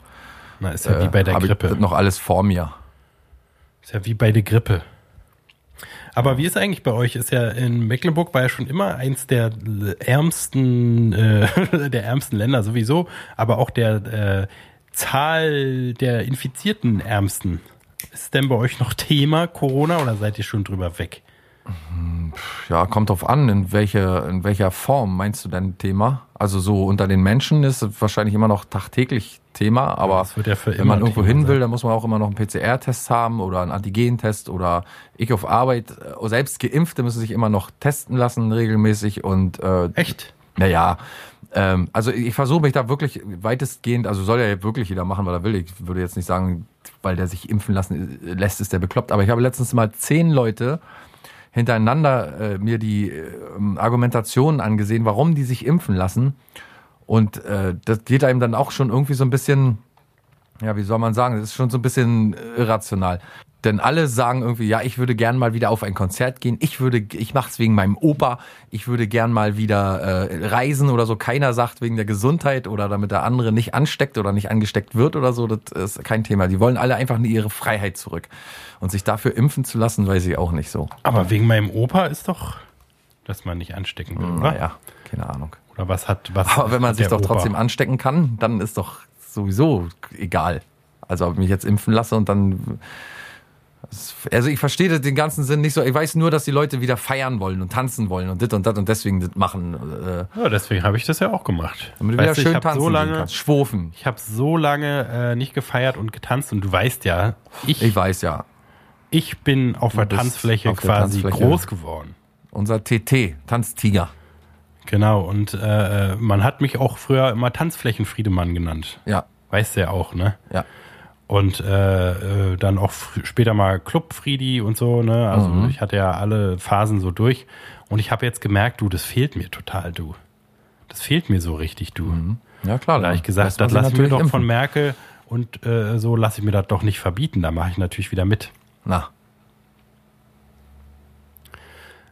Na, ist ja wie bei der
ich
Grippe.
das noch alles vor mir.
Ist ja wie bei der Grippe. Aber wie ist eigentlich bei euch? Ist ja in Mecklenburg war ja schon immer eins der ärmsten, äh, *laughs* der ärmsten Länder sowieso, aber auch der äh, Zahl der Infizierten ärmsten. Ist denn bei euch noch Thema Corona oder seid ihr schon drüber weg?
Ja, kommt drauf an, in, welche, in welcher Form meinst du denn Thema? Also so unter den Menschen ist es wahrscheinlich immer noch tagtäglich Thema, aber
ja
wenn man irgendwo hin
sein.
will, dann muss man auch immer noch einen PCR-Test haben oder einen Antigen-Test oder ich auf Arbeit, äh, selbst Geimpfte müssen sich immer noch testen lassen regelmäßig und äh,
Echt?
naja, ähm, also ich versuche mich da wirklich weitestgehend, also soll ja wirklich jeder machen, was er will. Ich würde jetzt nicht sagen, weil der sich impfen lassen äh, lässt, ist der bekloppt. Aber ich habe letztens mal zehn Leute hintereinander äh, mir die äh, Argumentationen angesehen, warum die sich impfen lassen. Und äh, das geht einem dann auch schon irgendwie so ein bisschen, ja, wie soll man sagen, das ist schon so ein bisschen irrational. Denn alle sagen irgendwie, ja, ich würde gern mal wieder auf ein Konzert gehen. Ich würde, ich mach's wegen meinem Opa. Ich würde gern mal wieder äh, reisen oder so. Keiner sagt wegen der Gesundheit oder damit der andere nicht ansteckt oder nicht angesteckt wird oder so. Das ist kein Thema. Die wollen alle einfach nur ihre Freiheit zurück. Und sich dafür impfen zu lassen, weiß ich auch nicht so.
Aber wegen meinem Opa ist doch, dass man nicht anstecken will, oder?
Naja, keine Ahnung.
Oder was hat, was
Aber wenn man sich
der
doch
Opa?
trotzdem anstecken kann, dann ist doch sowieso egal. Also ob ich mich jetzt impfen lasse und dann. Also ich verstehe den ganzen Sinn nicht so. Ich weiß nur, dass die Leute wieder feiern wollen und tanzen wollen und dit und dat und deswegen das machen. Äh,
Ja, deswegen habe ich das ja auch gemacht.
damit du wieder
du,
schön
ich habe
tanzen
so lange,
kannst. Schwofen.
ich habe so lange äh, nicht gefeiert und getanzt und du weißt ja, ich,
Ich
ich,
weiß ja.
bin auf der
bist
Tanzfläche
auf der
quasi
Tanzfläche.
groß geworden.
Unser TT, Tanztiger.
Genau, und äh, man hat mich auch früher immer Tanzflächenfriedemann genannt.
Ja,
Weißt du ja auch, ne?
ja.
Und äh, äh, dann auch später mal Club Friedi und so, ne? Also
Mhm.
ich hatte ja alle Phasen so durch. Und ich habe jetzt gemerkt, du, das fehlt mir total, du. Das fehlt mir so richtig, du.
Ja klar.
Da habe ich gesagt, das
sich
lassen wir
natürlich
doch von
impfen.
Merkel und äh, so lasse ich mir das doch nicht verbieten. Da mache ich natürlich wieder mit.
Na,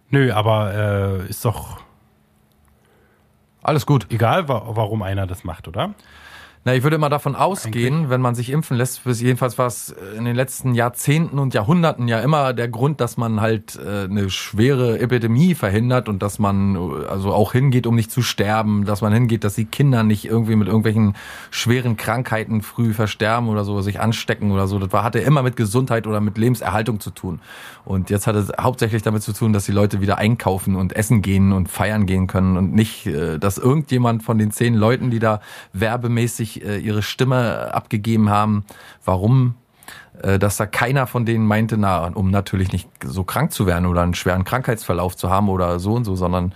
Nö, aber äh, ist doch
alles gut.
egal, wa warum einer das macht, oder?
Na, ich würde immer davon ausgehen, wenn man sich impfen lässt, bis jedenfalls war es in den letzten Jahrzehnten und Jahrhunderten ja immer der Grund, dass man halt äh, eine schwere Epidemie verhindert und dass man äh, also auch hingeht, um nicht zu sterben, dass man hingeht, dass die Kinder nicht irgendwie mit irgendwelchen schweren Krankheiten früh versterben oder so, sich anstecken oder so. Das war, hatte immer mit Gesundheit oder mit Lebenserhaltung zu tun. Und jetzt hat es hauptsächlich damit zu tun, dass die Leute wieder einkaufen und essen gehen und feiern gehen können und nicht, äh, dass irgendjemand von den zehn Leuten, die da werbemäßig äh, ihre Stimme abgegeben haben, warum äh, dass da keiner von denen meinte, na, um natürlich nicht so krank zu werden oder einen schweren Krankheitsverlauf zu haben oder so und so, sondern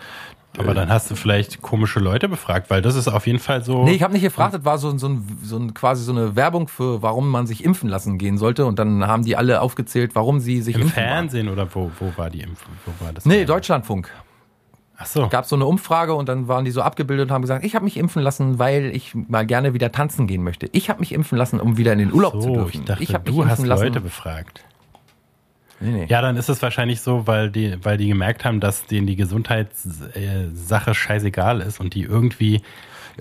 Aber dann hast du vielleicht komische Leute befragt, weil das ist auf jeden Fall so.
Nee, ich habe nicht gefragt, das war so, so, ein, so ein, quasi so eine Werbung für, warum man sich impfen lassen gehen sollte. Und dann haben die alle aufgezählt, warum sie sich
Im
impfen wollen.
Fernsehen oder wo, wo war die Impfung? Wo war das?
Nee, Deutschlandfunk.
Ach so.
Gab so eine Umfrage und dann waren die so abgebildet und haben gesagt, ich habe mich impfen lassen, weil ich mal gerne wieder tanzen gehen möchte. Ich habe mich impfen lassen, um wieder in den Urlaub zu
So,
dürfen.
ich dachte,
hab mich
du hast
lassen.
Leute befragt.
Nee, nee.
Ja, dann ist es wahrscheinlich so, weil die, weil die gemerkt haben, dass denen die Gesundheitssache scheißegal ist und die irgendwie.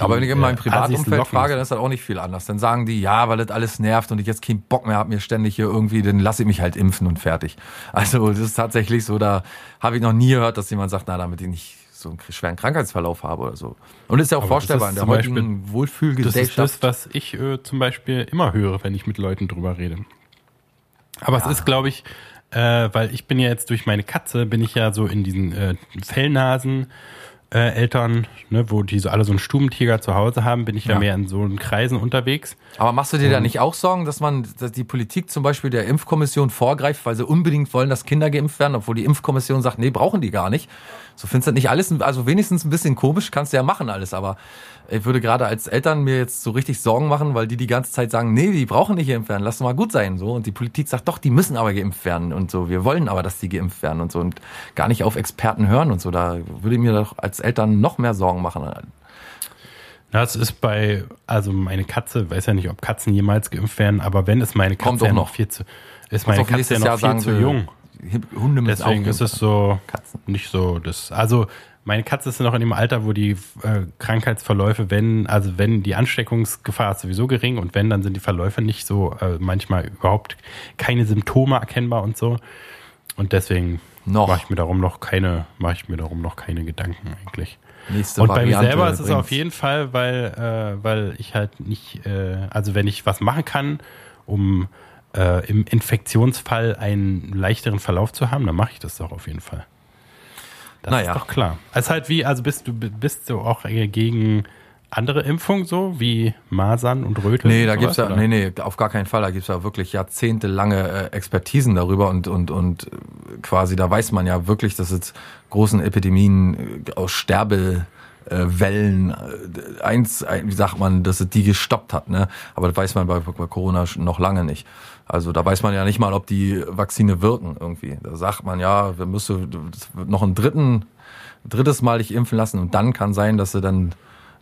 Aber wenn ich in meinem
äh,
Privatumfeld frage, dann ist das auch nicht viel anders. Dann sagen die, ja, weil das alles nervt und ich jetzt keinen Bock mehr habe, mir ständig hier irgendwie, dann lasse ich mich halt impfen und fertig. Also das ist tatsächlich so, da habe ich noch nie gehört, dass jemand sagt, na, damit ich nicht so einen schweren Krankheitsverlauf habe oder so. Und ist ja auch
Aber
vorstellbar in der
zum Beispiel-
heutigen
Das ist
Wohlfühlgesellschaft.
das, was ich äh, zum Beispiel immer höre, wenn ich mit Leuten drüber rede. Aber es ist, glaube ich, äh, weil ich bin ja jetzt durch meine Katze, bin ich ja so in diesen äh, Fellnasen äh, Eltern, ne, wo die so alle so einen Stubentiger zu Hause haben, bin ich ja,
Ja.
mehr in so einen Kreisen unterwegs.
Aber machst du dir da nicht auch Sorgen, dass man, dass die Politik zum Beispiel der Impfkommission vorgreift, weil sie unbedingt wollen, dass Kinder geimpft werden, obwohl die Impfkommission sagt, nee, brauchen die gar nicht. So findest du das nicht alles, also wenigstens ein bisschen komisch, kannst du ja machen alles, aber ich würde gerade als Eltern mir jetzt so richtig Sorgen machen, weil die die ganze Zeit sagen, nee, die brauchen nicht geimpft werden, lass doch mal gut sein, so. Und die Politik sagt, doch, die müssen aber geimpft werden und so. Wir wollen aber, dass die geimpft werden und so und gar nicht auf Experten hören und so. Da würde ich mir doch als Eltern noch mehr Sorgen machen.
Das ist bei, also meine Katze, weiß ja nicht, ob Katzen jemals geimpft werden, aber wenn ist meine Katze
Kommt
ja
noch.
viel zu, ist meine Katze ja noch
Jahr
viel zu jung.
Hunde müssen
Deswegen
auch
ist es so
Katzen.
nicht so das. Also meine Katze ist noch in dem Alter, wo die äh, Krankheitsverläufe, wenn, also wenn die Ansteckungsgefahr ist sowieso gering und wenn, dann sind die Verläufe nicht so, äh, manchmal überhaupt keine Symptome erkennbar und so. Und deswegen mache ich mir darum noch keine, mache ich mir darum noch keine Gedanken eigentlich.
Nächste
Und bei mir
Variante
selber ist es auf jeden Fall, weil, äh, weil ich halt nicht, äh, also wenn ich was machen kann, um äh, im Infektionsfall einen leichteren Verlauf zu haben, dann mache ich das doch auf jeden Fall. Das
Naja.
ist doch klar. Es ist halt wie, also bist du bist du auch gegen andere Impfungen so, wie Masern und Röteln?
Nee, da
und
gibt's ja,
sowas,
nee,
oder?
nee, auf gar keinen Fall. Da gibt's ja wirklich jahrzehntelange äh, Expertisen darüber und, und, und äh, quasi, da weiß man ja wirklich, dass es großen Epidemien äh, aus Sterbe äh, Wellen, äh, eins, ein- wie sagt man, dass es die gestoppt hat, ne? Aber das weiß man bei, bei Corona noch lange nicht. Also da weiß man ja nicht mal, ob die Vakzine wirken irgendwie. Da sagt man ja, wir müssen noch ein dritten, drittes Mal dich impfen lassen und dann kann sein, dass sie dann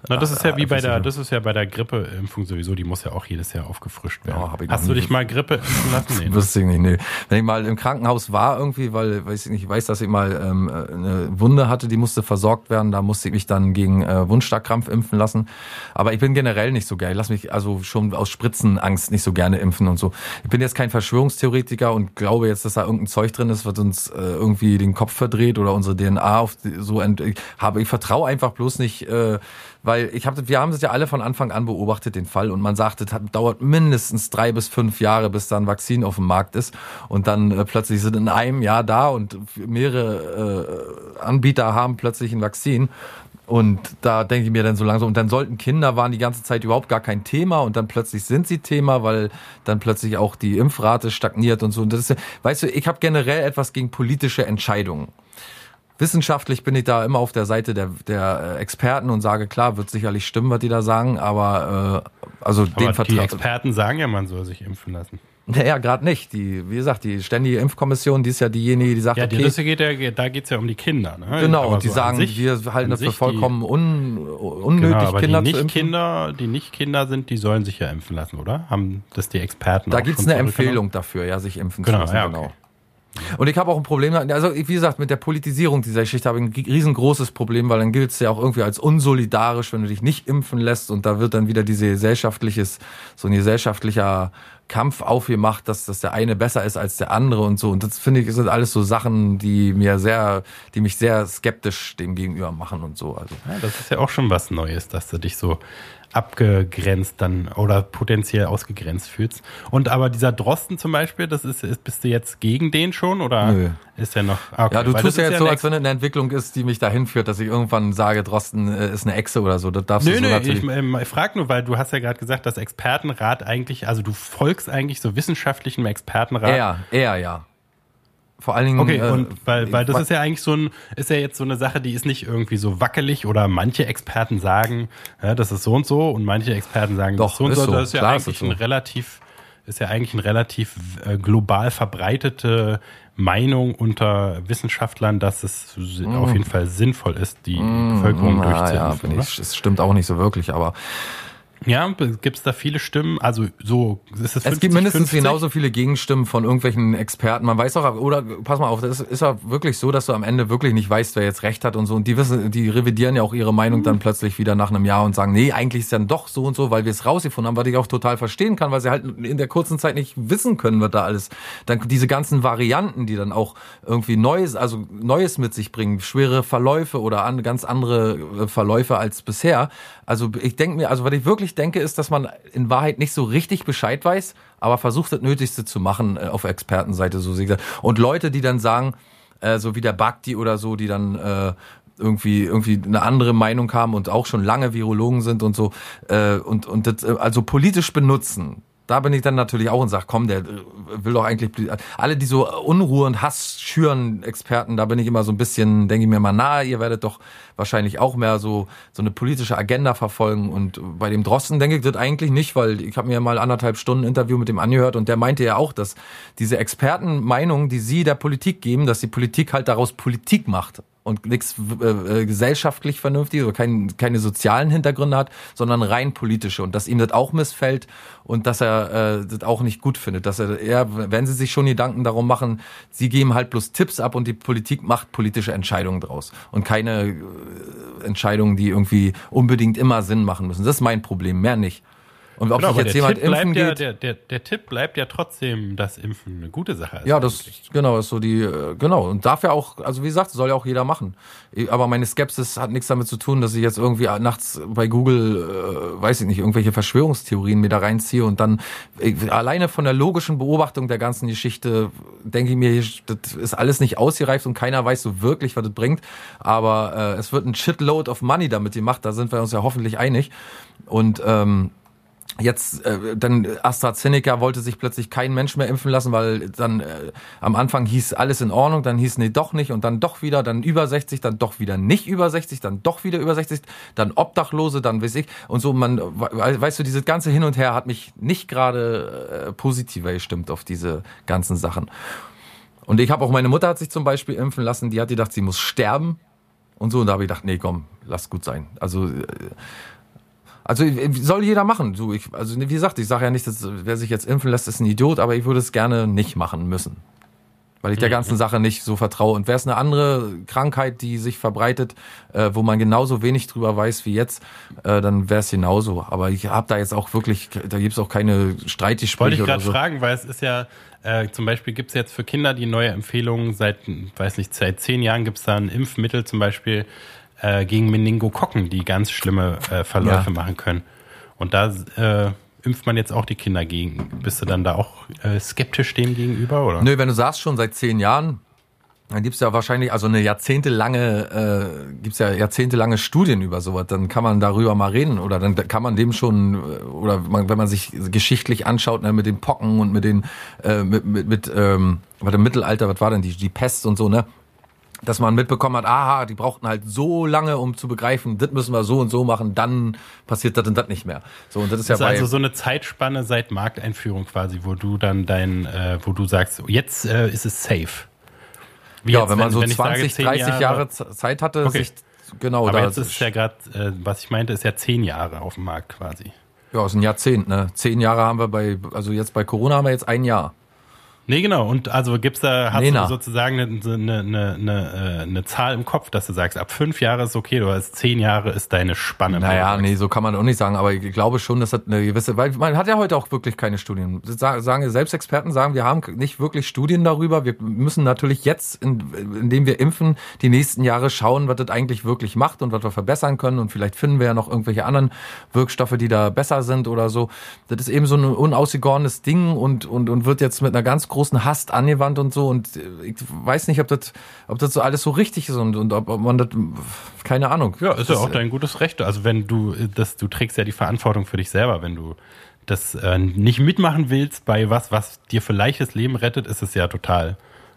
Na, das ist ja wie bei der, das ist ja bei der Grippeimpfung sowieso, die muss ja auch jedes Jahr aufgefrischt werden.
Ja,
Hast du dich mal Grippe impfen lassen? *laughs* Nee, ne?
Wüsste ich nicht, nee. Wenn ich mal im Krankenhaus war irgendwie, weil weiß ich nicht, ich weiß, dass ich mal ähm, äh, eine Wunde hatte, die musste versorgt werden, da musste ich mich dann gegen äh, Wundstarkrampf impfen lassen. Aber ich bin generell nicht so geil. Ich lass mich also schon aus Spritzenangst nicht so gerne impfen und so. Ich bin jetzt kein Verschwörungstheoretiker und glaube jetzt, dass da irgendein Zeug drin ist, was uns äh, irgendwie den Kopf verdreht oder unsere DNA auf die, so ent ich habe. Ich vertraue einfach bloß nicht, äh, weil ich habe, wir haben es ja alle von Anfang an beobachtet, den Fall, und man sagt, es dauert mindestens drei bis fünf Jahre, bis da ein Vakzin auf dem Markt ist. Und dann äh, plötzlich sind in einem Jahr da und mehrere äh, Anbieter haben plötzlich ein Vakzin. Und da denke ich mir dann so langsam, und dann sollten Kinder waren die ganze Zeit überhaupt gar kein Thema und dann plötzlich sind sie Thema, weil dann plötzlich auch die Impfrate stagniert und so. Und das ist, weißt du, ich habe generell etwas gegen politische Entscheidungen. Wissenschaftlich bin ich da immer auf der Seite der, der äh, Experten und sage, klar, wird sicherlich stimmen, was die da sagen, aber äh, also den
Aber die
Vertrag.
Experten sagen ja, man soll sich impfen lassen.
Naja, gerade nicht. Die, wie gesagt, die ständige Impfkommission, die ist ja diejenige, die sagt,
Ja, die,
okay,
das geht ja, da geht's ja um die Kinder. Ne?
genau,
Aber
die
so
sagen,
sich-
wir halten das für
sich die-
vollkommen un, unnötig,
Genau, aber
Kinder
die
zu impfen.
Nicht-Kinder, die Nicht-Kinder sind, die sollen sich ja impfen lassen, oder? Haben das die Experten
Da gibt's
schon
eine? Empfehlung dafür, ja, sich impfen
Genau,
zu lassen.
ja,
genau. Und ich habe auch ein Problem, also wie gesagt, mit der Politisierung dieser Geschichte habe ich ein riesengroßes Problem, weil dann gilt es ja auch irgendwie als unsolidarisch, wenn du dich nicht impfen lässt und da wird dann wieder diese gesellschaftliches, so ein gesellschaftlicher Kampf aufgemacht, dass, dass der eine besser ist als der andere und so. Und das finde ich, sind alles so Sachen, die mir sehr, die mich sehr skeptisch dem gegenüber machen und so. Also
Ja, das ist ja auch schon was Neues, dass du dich so abgegrenzt dann oder potenziell ausgegrenzt fühlst. Und aber dieser Drosten zum Beispiel, das ist, ist bist du jetzt gegen den schon oder
Nö.
ist er noch? ah, okay,
Ja, du tust ja jetzt so,
eine
als wenn es eine Entwicklung ist, die mich dahin führt, dass ich irgendwann sage, Drosten äh, ist eine Echse oder so. Das darfst
Nö,
du so
nö,
natürlich.
ich, ähm, ich frage nur, weil du hast ja gerade gesagt, dass Expertenrat eigentlich, also du folgst eigentlich so wissenschaftlichem Expertenrat.
eher, eher, ja. Vor allen Dingen.
Okay,
äh,
und weil, weil das ist ja eigentlich so ein, ist ja jetzt so eine Sache, die ist nicht irgendwie so wackelig oder manche Experten sagen, ja, das ist so und so und manche Experten sagen,
Doch,
das ist so und
ist
so. Das ist ja
Klar ist
eigentlich
es so.
ein relativ, ist ja eigentlich ein relativ äh, global verbreitete Meinung unter Wissenschaftlern, dass es si- auf jeden Fall sinnvoll ist, die Bevölkerung
Mm. Na, ja,
durchzuimpfen. oder?
ich, es stimmt auch nicht so wirklich, aber
Ja, gibt es da viele Stimmen? Also so ist es
es gibt mindestens
50?
genauso viele Gegenstimmen von irgendwelchen Experten. Man weiß auch, oder pass mal auf, das ist, ist ja wirklich so, dass du am Ende wirklich nicht weißt, wer jetzt recht hat und so. Und die wissen, die revidieren ja auch ihre Meinung dann plötzlich wieder nach einem Jahr und sagen, nee, eigentlich ist dann doch so und so, weil wir es rausgefunden haben, was ich auch total verstehen kann, weil sie halt in der kurzen Zeit nicht wissen können, was da alles. Dann diese ganzen Varianten, die dann auch irgendwie Neues, also Neues mit sich bringen, schwere Verläufe oder an, ganz andere äh, Verläufe als bisher. Also ich denke mir, also was ich wirklich denke, ist, dass man in Wahrheit nicht so richtig Bescheid weiß, aber versucht das Nötigste zu machen äh, auf Expertenseite so sehe. Und Leute, die dann sagen, äh, so wie der Bhakti oder so, die dann äh, irgendwie irgendwie eine andere Meinung haben und auch schon lange Virologen sind und so äh, und und das äh, also politisch benutzen. Da bin ich dann natürlich auch und sag, komm, der äh, will doch eigentlich alle die so Unruhe und Hass schüren Experten, da bin ich immer so ein bisschen, denke ich mir mal, na, ihr werdet doch wahrscheinlich auch mehr so so eine politische Agenda verfolgen und bei dem Drosten denke ich das eigentlich nicht, weil ich habe mir mal anderthalb Stunden Interview mit dem angehört und der meinte ja auch, dass diese Expertenmeinungen, die sie der Politik geben, dass die Politik halt daraus Politik macht. Und nichts äh, äh, gesellschaftlich vernünftig oder kein, keine sozialen Hintergründe hat, sondern rein politische und dass ihm das auch missfällt und dass er äh, das auch nicht gut findet, dass er, er, wenn sie sich schon Gedanken darum machen, sie geben halt bloß Tipps ab und die Politik macht politische Entscheidungen draus und keine äh, Entscheidungen, die irgendwie unbedingt immer Sinn machen müssen. Das ist mein Problem, mehr nicht. Und ob
Genau,
sich jetzt
der,
jemand
Tipp bleibt
impfen
ja,
geht,
der, der, der Tipp bleibt ja trotzdem, dass Impfen eine gute Sache ist.
Ja, das genau ist so die äh, genau und darf ja auch, also wie gesagt, soll ja auch jeder machen. Aber meine Skepsis hat nichts damit zu tun, dass ich jetzt irgendwie nachts bei Google, äh, weiß ich nicht, irgendwelche Verschwörungstheorien mir da reinziehe und dann ich, alleine von der logischen Beobachtung der ganzen Geschichte denke ich mir, das ist alles nicht ausgereift und keiner weiß so wirklich, was das bringt. Aber äh, es wird ein Shitload of Money damit gemacht. Da sind wir uns ja hoffentlich einig. Und ähm, Jetzt äh, dann AstraZeneca wollte sich plötzlich kein Mensch mehr impfen lassen, weil dann äh, am Anfang hieß alles in Ordnung, dann hieß nee doch nicht und dann doch wieder, dann über 60, dann doch wieder nicht über 60, dann doch wieder über 60, dann Obdachlose, dann weiß ich und so man we- weißt du, dieses ganze hin und her hat mich nicht gerade äh, positiver gestimmt auf diese ganzen Sachen. Und ich habe auch meine Mutter hat sich zum Beispiel impfen lassen, die hat gedacht, sie muss sterben und so und da habe ich gedacht, nee, komm, lass gut sein. Also äh, also äh, soll jeder machen. So, ich, also wie gesagt, ich sage ja nicht, dass wer sich jetzt impfen lässt, ist ein Idiot, aber ich würde es gerne nicht machen müssen. Weil ich der ganzen Sache nicht so vertraue. Und wäre es eine andere Krankheit, die sich verbreitet, äh, wo man genauso wenig drüber weiß wie jetzt, äh, dann wäre es genauso. Aber ich habe da jetzt auch wirklich, da gibt es auch keine
Wollte
Streitgespräche
ich gerade
so.
fragen, weil es ist ja, äh, zum Beispiel gibt es jetzt für Kinder die neue Empfehlung, seit, weiß nicht, seit zehn Jahren gibt es da ein Impfmittel zum Beispiel äh, gegen Meningokokken, die ganz schlimme äh, Verläufe
Ja.
machen können. Und da äh, impft man jetzt auch die Kinder gegen. Bist du dann da auch äh, skeptisch dem gegenüber? Oder?
Nö, wenn du sagst schon seit zehn Jahren, dann gibt's ja wahrscheinlich, also eine jahrzehntelange, äh, gibt's ja jahrzehntelange Studien über sowas, dann kann man darüber mal reden oder dann kann man dem schon, äh, oder man, wenn man sich geschichtlich anschaut, ne, mit den Pocken und mit den, äh, mit, mit, mit ähm, was im Mittelalter, was war denn die, die Pest und so, ne? Dass man mitbekommen hat, aha, die brauchten halt so lange, um zu begreifen, das müssen wir so und so machen, dann passiert das und das nicht mehr. So, und das ist
Das ist
ja bei,
also so eine Zeitspanne seit Markteinführung quasi, wo du dann dein, äh, wo du sagst, jetzt äh, ist es safe. Wie
ja,
jetzt,
wenn man so
ich
20,
sage,
30
zehn
Jahre, Z- Zeit hatte,
Okay.
sich, genau,
Aber jetzt ist ja gerade, äh, was ich meinte, ist ja zehn Jahre auf dem Markt quasi.
Ja, ist ein Jahrzehnt, ne? Zehn Jahre haben wir bei, also jetzt bei Corona haben wir jetzt ein Jahr.
Nee, genau. Und also gibt's da, hast
Nena.
du sozusagen eine, eine, eine, eine, äh, eine Zahl im Kopf, dass du sagst, ab fünf Jahre ist okay, du hast zehn Jahre ist deine Spanne.
Naja, nee, so kann man auch nicht sagen, aber ich glaube schon, das hat eine gewisse, weil man hat ja heute auch wirklich keine Studien. Das Sagen, sagen Selbstexperten sagen, wir haben nicht wirklich Studien darüber. Wir müssen natürlich jetzt, in, indem wir impfen, die nächsten Jahre schauen, was das eigentlich wirklich macht und was wir verbessern können. Und vielleicht finden wir ja noch irgendwelche anderen Wirkstoffe, die da besser sind oder so. Das ist eben so ein unausgegorenes Ding und, und, und wird jetzt mit einer ganz großen Hast angewandt und so. Und äh, ich weiß nicht, ob das, ob das so alles so richtig ist und, und ob, ob man das, keine Ahnung.
Ja, ist ja
Das,
auch dein gutes Recht. Also wenn du äh, das, du trägst ja die Verantwortung für dich selber, wenn du das äh, nicht mitmachen willst bei was, was dir vielleicht das Leben rettet, ist es ja total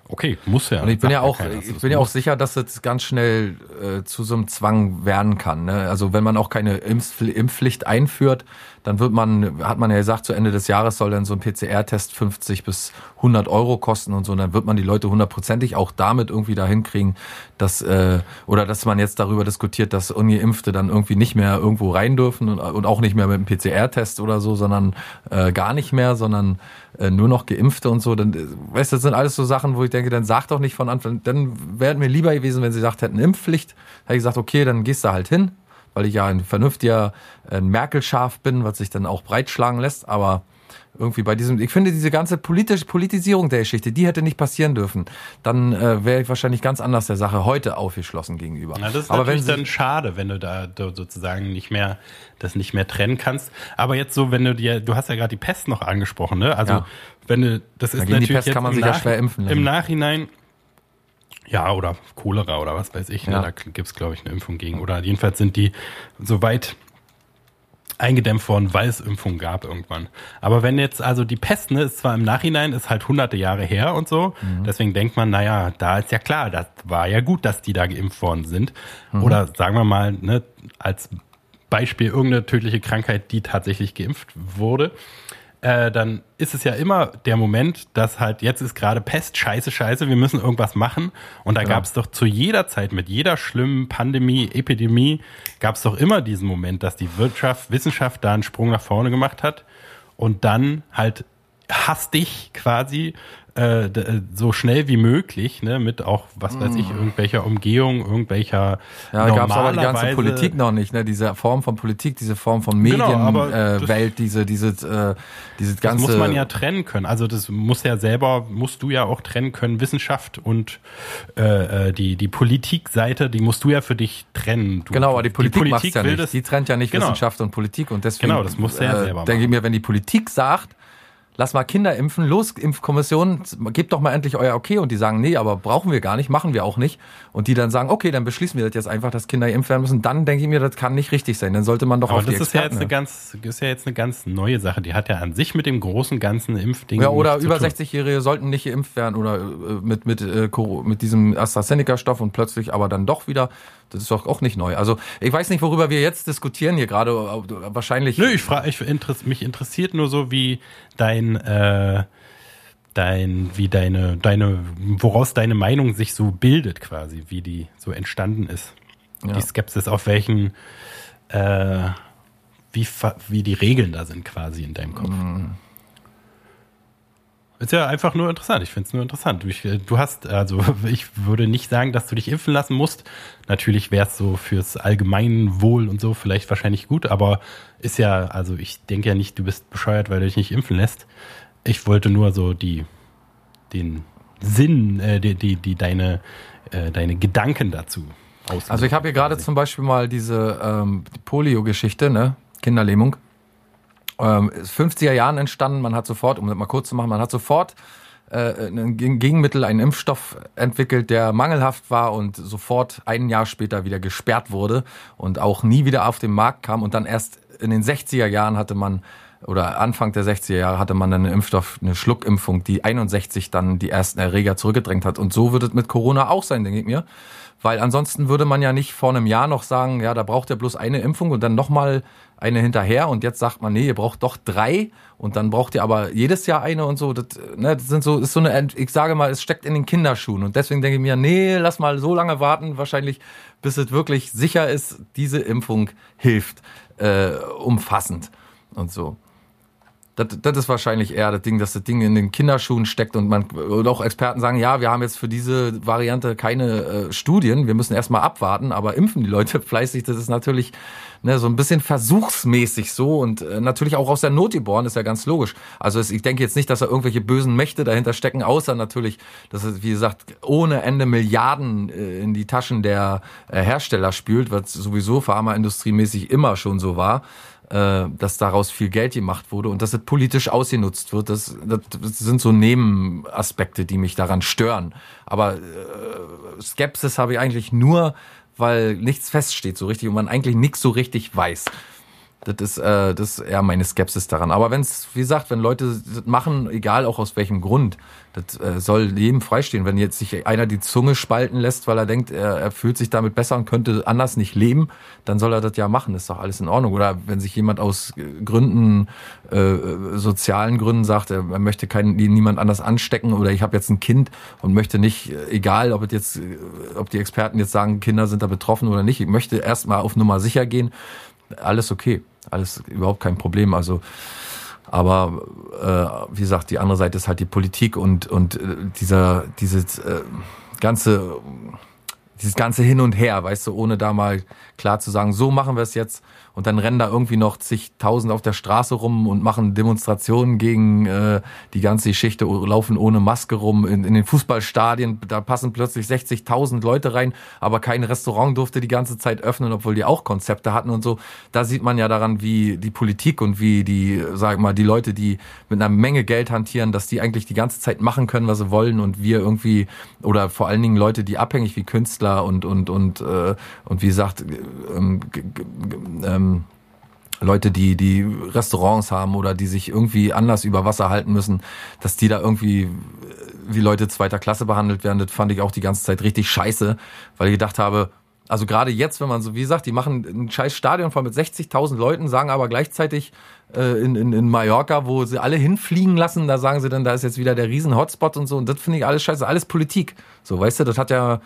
okay, muss ja.
Und ich bin ja auch,
keiner,
ich bin ja auch sicher, dass das ganz schnell äh, zu so einem Zwang werden kann. Ne? Also wenn man auch keine Impfpfli- Impfpflicht einführt, dann wird man, hat man ja gesagt, zu Ende des Jahres soll dann so ein PCR-Test 50 bis 100 Euro kosten und so. Und dann wird man die Leute hundertprozentig auch damit irgendwie dahin kriegen, dass äh, oder dass man jetzt darüber diskutiert, dass Ungeimpfte dann irgendwie nicht mehr irgendwo rein dürfen und, und auch nicht mehr mit einem PCR-Test oder so, sondern äh, gar nicht mehr, sondern äh, nur noch Geimpfte und so. Dann, äh, weißt du, das sind alles so Sachen, wo ich denke, dann sag doch nicht von Anfang, dann wäre mir lieber gewesen, wenn sie gesagt hätten Impfpflicht. Hätte ich gesagt, okay, dann gehst du halt hin, weil ich ja ein vernünftiger äh, Merkel-Schaf bin, was sich dann auch breitschlagen lässt, aber irgendwie bei diesem, ich finde diese ganze politische Politisierung der Geschichte, die hätte nicht passieren dürfen. Dann äh, wäre ich wahrscheinlich ganz anders der Sache heute aufgeschlossen gegenüber.
Na, das ist
Aber
natürlich dann schade, wenn du da sozusagen nicht mehr das nicht mehr trennen kannst. Aber jetzt so, wenn du dir, du hast ja gerade die Pest noch angesprochen, ne? Also
Ja.
wenn du, das ist
gegen die
natürlich
Pest
jetzt
kann man sich ja schwer impfen lassen.
Im Nachhinein, ja oder Cholera oder was weiß ich,
Ja.
ne? da gibt's glaube ich eine Impfung gegen. Oder jedenfalls sind die soweit eingedämpft worden, weil es Impfungen gab irgendwann. Aber wenn jetzt also die Pest, ne, ist zwar im Nachhinein, ist halt hunderte Jahre her und so,
Mhm.
deswegen denkt man, naja, da ist ja klar, das war ja gut, dass die da geimpft worden sind.
Mhm.
Oder sagen wir mal, ne, als Beispiel irgendeine tödliche Krankheit, die tatsächlich geimpft wurde. Äh, dann ist es ja immer der Moment, dass halt jetzt ist gerade Pest, scheiße, scheiße, wir müssen irgendwas machen. Und da
Ja.
gab es doch zu jeder Zeit, mit jeder schlimmen Pandemie, Epidemie, gab es doch immer diesen Moment, dass die Wirtschaft, Wissenschaft da einen Sprung nach vorne gemacht hat und dann halt hastig quasi äh, d- so schnell wie möglich, ne, mit auch, was weiß ich, irgendwelcher Umgehung, irgendwelcher
Mm. Ja, gab es aber die ganze
normalerweise-
Politik noch nicht, ne? Diese Form von Politik, diese Form von
Genau,
Medienwelt, äh,
das-
Welt, diese, diese, äh, diese
Das
ganze.
muss man ja trennen können. Also das muss ja selber, musst du ja auch trennen können, Wissenschaft und äh, äh, die, die Politikseite, die musst du ja für dich trennen. Du,
Genau, aber die Politik, macht's ja nicht.
das-
Die trennt ja nicht
Genau.
Wissenschaft und Politik und deswegen
Genau, das muss ja selber
denke ich mir, wenn die Politik sagt, lass mal Kinder impfen, los, Impfkommission, gebt doch mal endlich euer Okay und die sagen, nee, aber brauchen wir gar nicht, machen wir auch nicht und die dann sagen, okay, dann beschließen wir das jetzt einfach, dass Kinder geimpft werden müssen, dann denke ich mir, das kann nicht richtig sein, dann sollte man doch
Aber
auf die
das ist ja jetzt eine ganz, ist ja jetzt eine ganz neue Sache. Die hat ja an sich mit dem großen ganzen Impfding
Ja, oder über
tun.
60-Jährige sollten nicht geimpft werden oder äh, mit, mit, äh, mit diesem AstraZeneca-Stoff und plötzlich aber dann doch wieder. Das ist doch auch nicht neu. Also ich weiß nicht, worüber wir jetzt diskutieren hier gerade. Wahrscheinlich.
Nö, ich frage, ich interess, mich interessiert nur so, wie dein, äh, dein, wie deine, deine, woraus deine Meinung sich so bildet quasi, wie die so entstanden ist.
Ja.
Die Skepsis, auf welchen, äh, wie, wie die Regeln da sind quasi in deinem Kopf.
Mhm.
Ist ja einfach nur interessant. Ich finde es nur interessant. Ich, äh, du hast, also *laughs* ich würde nicht sagen, dass du dich impfen lassen musst. Natürlich wäre es so fürs Allgemeinwohl und so vielleicht wahrscheinlich gut, aber ist ja, also ich denke ja nicht, du bist bescheuert, weil du dich nicht impfen lässt. Ich wollte nur so die, den Sinn, äh, die, die, die deine, äh, deine Gedanken dazu aus.
Also ich habe hier gerade zum Beispiel mal diese ähm, die Polio-Geschichte, ne? Kinderlähmung. Ähm, ist 50er Jahren entstanden. Man hat sofort, um das mal kurz zu machen, man hat sofort äh, ein Geg- Gegenmittel, einen Impfstoff entwickelt, der mangelhaft war und sofort ein Jahr später wieder gesperrt wurde und auch nie wieder auf den Markt kam. Und dann erst in den 60er Jahren hatte man oder Anfang der 60er Jahre hatte man dann einen Impfstoff, eine Schluckimpfung, die 61 dann die ersten Erreger zurückgedrängt hat. Und so wird es mit Corona auch sein, denke ich mir. Weil ansonsten würde man ja nicht vor einem Jahr noch sagen, ja, da braucht er bloß eine Impfung und dann nochmal eine hinterher. Und jetzt sagt man, nee, ihr braucht doch drei und dann braucht ihr aber jedes Jahr eine und so. Das, ne, das sind so, ist so eine, ich sage mal, es steckt in den Kinderschuhen. Und deswegen denke ich mir, nee, lass mal so lange warten, wahrscheinlich, bis es wirklich sicher ist, diese Impfung hilft, äh, umfassend und so. Das, das ist wahrscheinlich eher das Ding, dass das Ding in den Kinderschuhen steckt und man oder auch Experten sagen, ja, wir haben jetzt für diese Variante keine äh, Studien, wir müssen erstmal abwarten, aber impfen die Leute *laughs* fleißig, das ist natürlich ne, so ein bisschen versuchsmäßig so und äh, natürlich auch aus der Not geboren, ist ja ganz logisch. Also es, ich denke jetzt nicht, dass da irgendwelche bösen Mächte dahinter stecken, außer natürlich, dass es, wie gesagt, ohne Ende Milliarden äh, in die Taschen der äh, Hersteller spült, was sowieso pharmaindustriemäßig immer schon so war äh, dass daraus viel Geld gemacht wurde und dass es politisch ausgenutzt wird. Das, das, sind so Nebenaspekte, die mich daran stören. Aber äh, Skepsis habe ich eigentlich nur, weil nichts feststeht so richtig und man eigentlich nichts so richtig weiß. Das ist, äh, das ist eher meine Skepsis daran. Aber wenn es, wie gesagt, wenn Leute das machen, egal auch aus welchem Grund, das äh, soll jedem freistehen. Wenn jetzt sich einer die Zunge spalten lässt, weil er denkt, er, er fühlt sich damit besser und könnte anders nicht leben, dann soll er das ja machen. ist doch alles in Ordnung. Oder wenn sich jemand aus Gründen, äh, sozialen Gründen sagt, er, möchte keinen, niemand anders anstecken oder ich habe jetzt ein Kind und möchte nicht, äh, egal ob jetzt, äh, ob die Experten jetzt sagen, Kinder sind da betroffen oder nicht, ich möchte erstmal auf Nummer sicher gehen, alles okay, alles überhaupt kein Problem. Also, aber äh, wie gesagt, die andere Seite ist halt die Politik und und äh, dieser dieses äh, ganze dieses ganze Hin und Her, weißt du, ohne da mal klar zu sagen, so machen wir es jetzt und dann rennen da irgendwie noch zigtausend auf der Straße rum und machen Demonstrationen gegen äh, die ganze Geschichte, laufen ohne Maske rum in, in den Fußballstadien, da passen plötzlich 60.000 Leute rein, aber kein Restaurant durfte die ganze Zeit öffnen, obwohl die auch Konzepte hatten und so. Da sieht man ja daran, wie die Politik und wie die, sag mal, die Leute, die mit einer Menge Geld hantieren, dass die eigentlich die ganze Zeit machen können, was sie wollen und wir irgendwie oder vor allen Dingen Leute, die abhängig wie Künstler und und und äh, und wie gesagt ähm, g- g- g- ähm, Leute, die die Restaurants haben oder die sich irgendwie anders über Wasser halten müssen, dass die da irgendwie äh, wie Leute zweiter Klasse behandelt werden, das fand ich auch die ganze Zeit richtig scheiße, weil ich gedacht habe, Also gerade jetzt, wenn man so, wie gesagt, die machen ein scheiß Stadion voll mit 60.000 Leuten, sagen aber gleichzeitig äh, in, in, in Mallorca, wo sie alle hinfliegen lassen, da sagen sie dann, da ist jetzt wieder der riesen Hotspot und so. Und das finde ich alles scheiße, alles Politik. So, weißt du, das hat ja,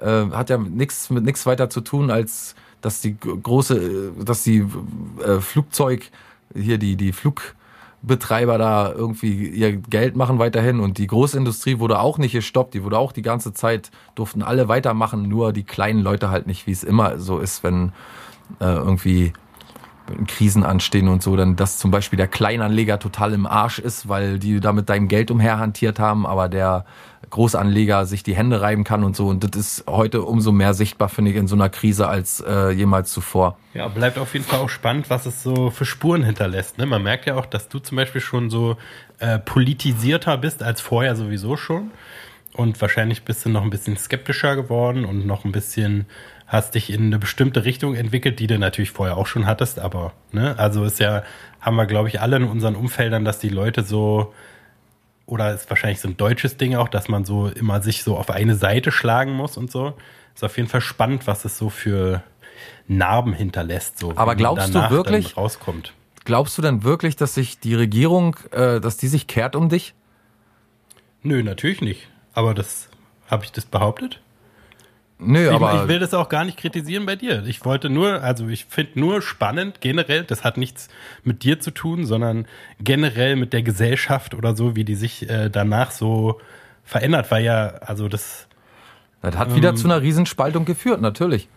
äh, hat ja nichts mit nichts weiter zu tun, als dass die große, dass die äh, Flugzeug, hier die, die Flugbetreiber da irgendwie ihr Geld machen weiterhin. Und die Großindustrie wurde auch nicht gestoppt, die wurde auch die ganze Zeit, durften alle weitermachen, nur die kleinen Leute halt nicht, wie es immer so ist, wenn äh, irgendwie Krisen anstehen und so, dann dass zum Beispiel der Kleinanleger total im Arsch ist, weil die da mit deinem Geld umherhantiert haben, aber der Großanleger sich die Hände reiben kann und so. Und das ist heute umso mehr sichtbar, finde ich, in so einer Krise als äh, jemals zuvor.
Ja, bleibt auf jeden Fall auch spannend, was es so für Spuren hinterlässt. Ne? Man merkt ja auch, dass du zum Beispiel schon so äh, politisierter bist als vorher sowieso schon. Und wahrscheinlich bist du noch ein bisschen skeptischer geworden und noch ein bisschen hast dich in eine bestimmte Richtung entwickelt, die du natürlich vorher auch schon hattest, aber ne, also ist ja, haben wir, glaube ich, alle in unseren Umfeldern, dass die Leute so, oder ist wahrscheinlich so ein deutsches Ding auch, dass man so immer sich so auf eine Seite schlagen muss und so. Ist auf jeden Fall spannend, was es so für Narben hinterlässt, so
Aber glaubst du wirklich-
rauskommt.
Glaubst du denn wirklich, dass sich die Regierung, äh, dass die sich kehrt um dich?
Nö, natürlich nicht. Aber das habe ich das behauptet?
Nö,
Ich,
aber
ich will das auch gar nicht kritisieren bei dir. Ich wollte nur, also ich finde nur spannend generell, das hat nichts mit dir zu tun, sondern generell mit der Gesellschaft oder so, wie die sich äh, danach so verändert, weil ja, also das,
das hat wieder zu einer Riesenspaltung geführt, natürlich.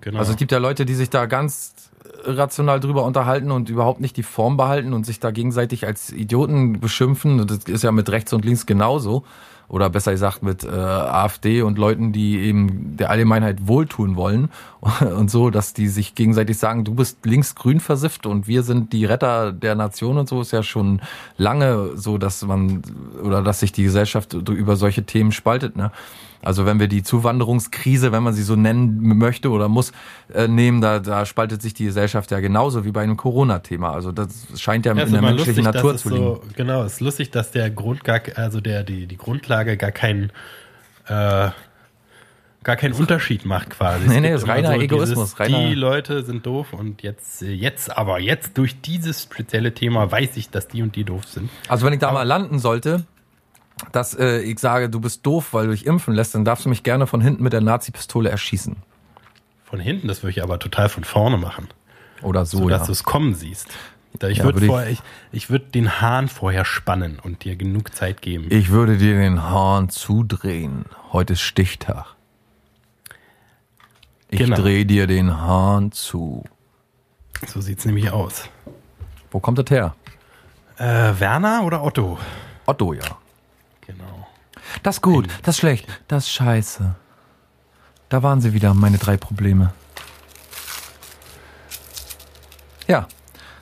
genau.
Also es gibt ja Leute, die sich da ganz rational drüber unterhalten und überhaupt nicht die Form behalten und sich da gegenseitig als Idioten beschimpfen. Und das ist ja mit rechts und links genauso. Oder besser gesagt mit äh, AfD und Leuten, die eben der Allgemeinheit wohltun wollen. *laughs* Und so, dass die sich gegenseitig sagen, du bist links-grün versifft und wir sind die Retter der Nation und so, ist ja schon lange so, dass man oder dass sich die Gesellschaft über solche Themen spaltet. Ne? Also wenn wir die Zuwanderungskrise, wenn man sie so nennen möchte oder muss, äh, nehmen, da, da spaltet sich die Gesellschaft ja genauso wie bei einem Corona-Thema. Also das scheint ja,
Ja,
in der menschlichen
lustig,
Natur zu liegen.
so, genau, es ist lustig, dass der Grund gar, also der, die, die Grundlage gar keinen, äh, gar keinen Unterschied macht quasi.
Nee,
Es
nee, ist reiner Egoismus, reiner-
die Leute sind doof und jetzt, jetzt, aber jetzt durch dieses spezielle Thema weiß ich, dass die und die doof sind.
Also wenn ich da mal landen sollte, dass äh, ich sage, du bist doof, weil du dich impfen lässt, dann darfst du mich gerne von hinten mit der Nazi-Pistole erschießen.
Von hinten, das würde ich aber total von vorne machen,
Oder so,
so dass
ja.
du es kommen siehst. Ich
Ja,
würde
würde ich-
vorher, ich, ich würde den Hahn vorher spannen und dir genug Zeit geben.
Ich würde dir den Hahn zudrehen. Heute ist Stichtag. Ich
Genau.
drehe dir den Hahn zu.
So sieht's nämlich aus.
Wo kommt das her?
Äh, Werner oder Otto?
Otto, ja.
Genau.
Das ist gut, das ist schlecht, das ist scheiße. Da waren sie wieder, meine drei Probleme. Ja,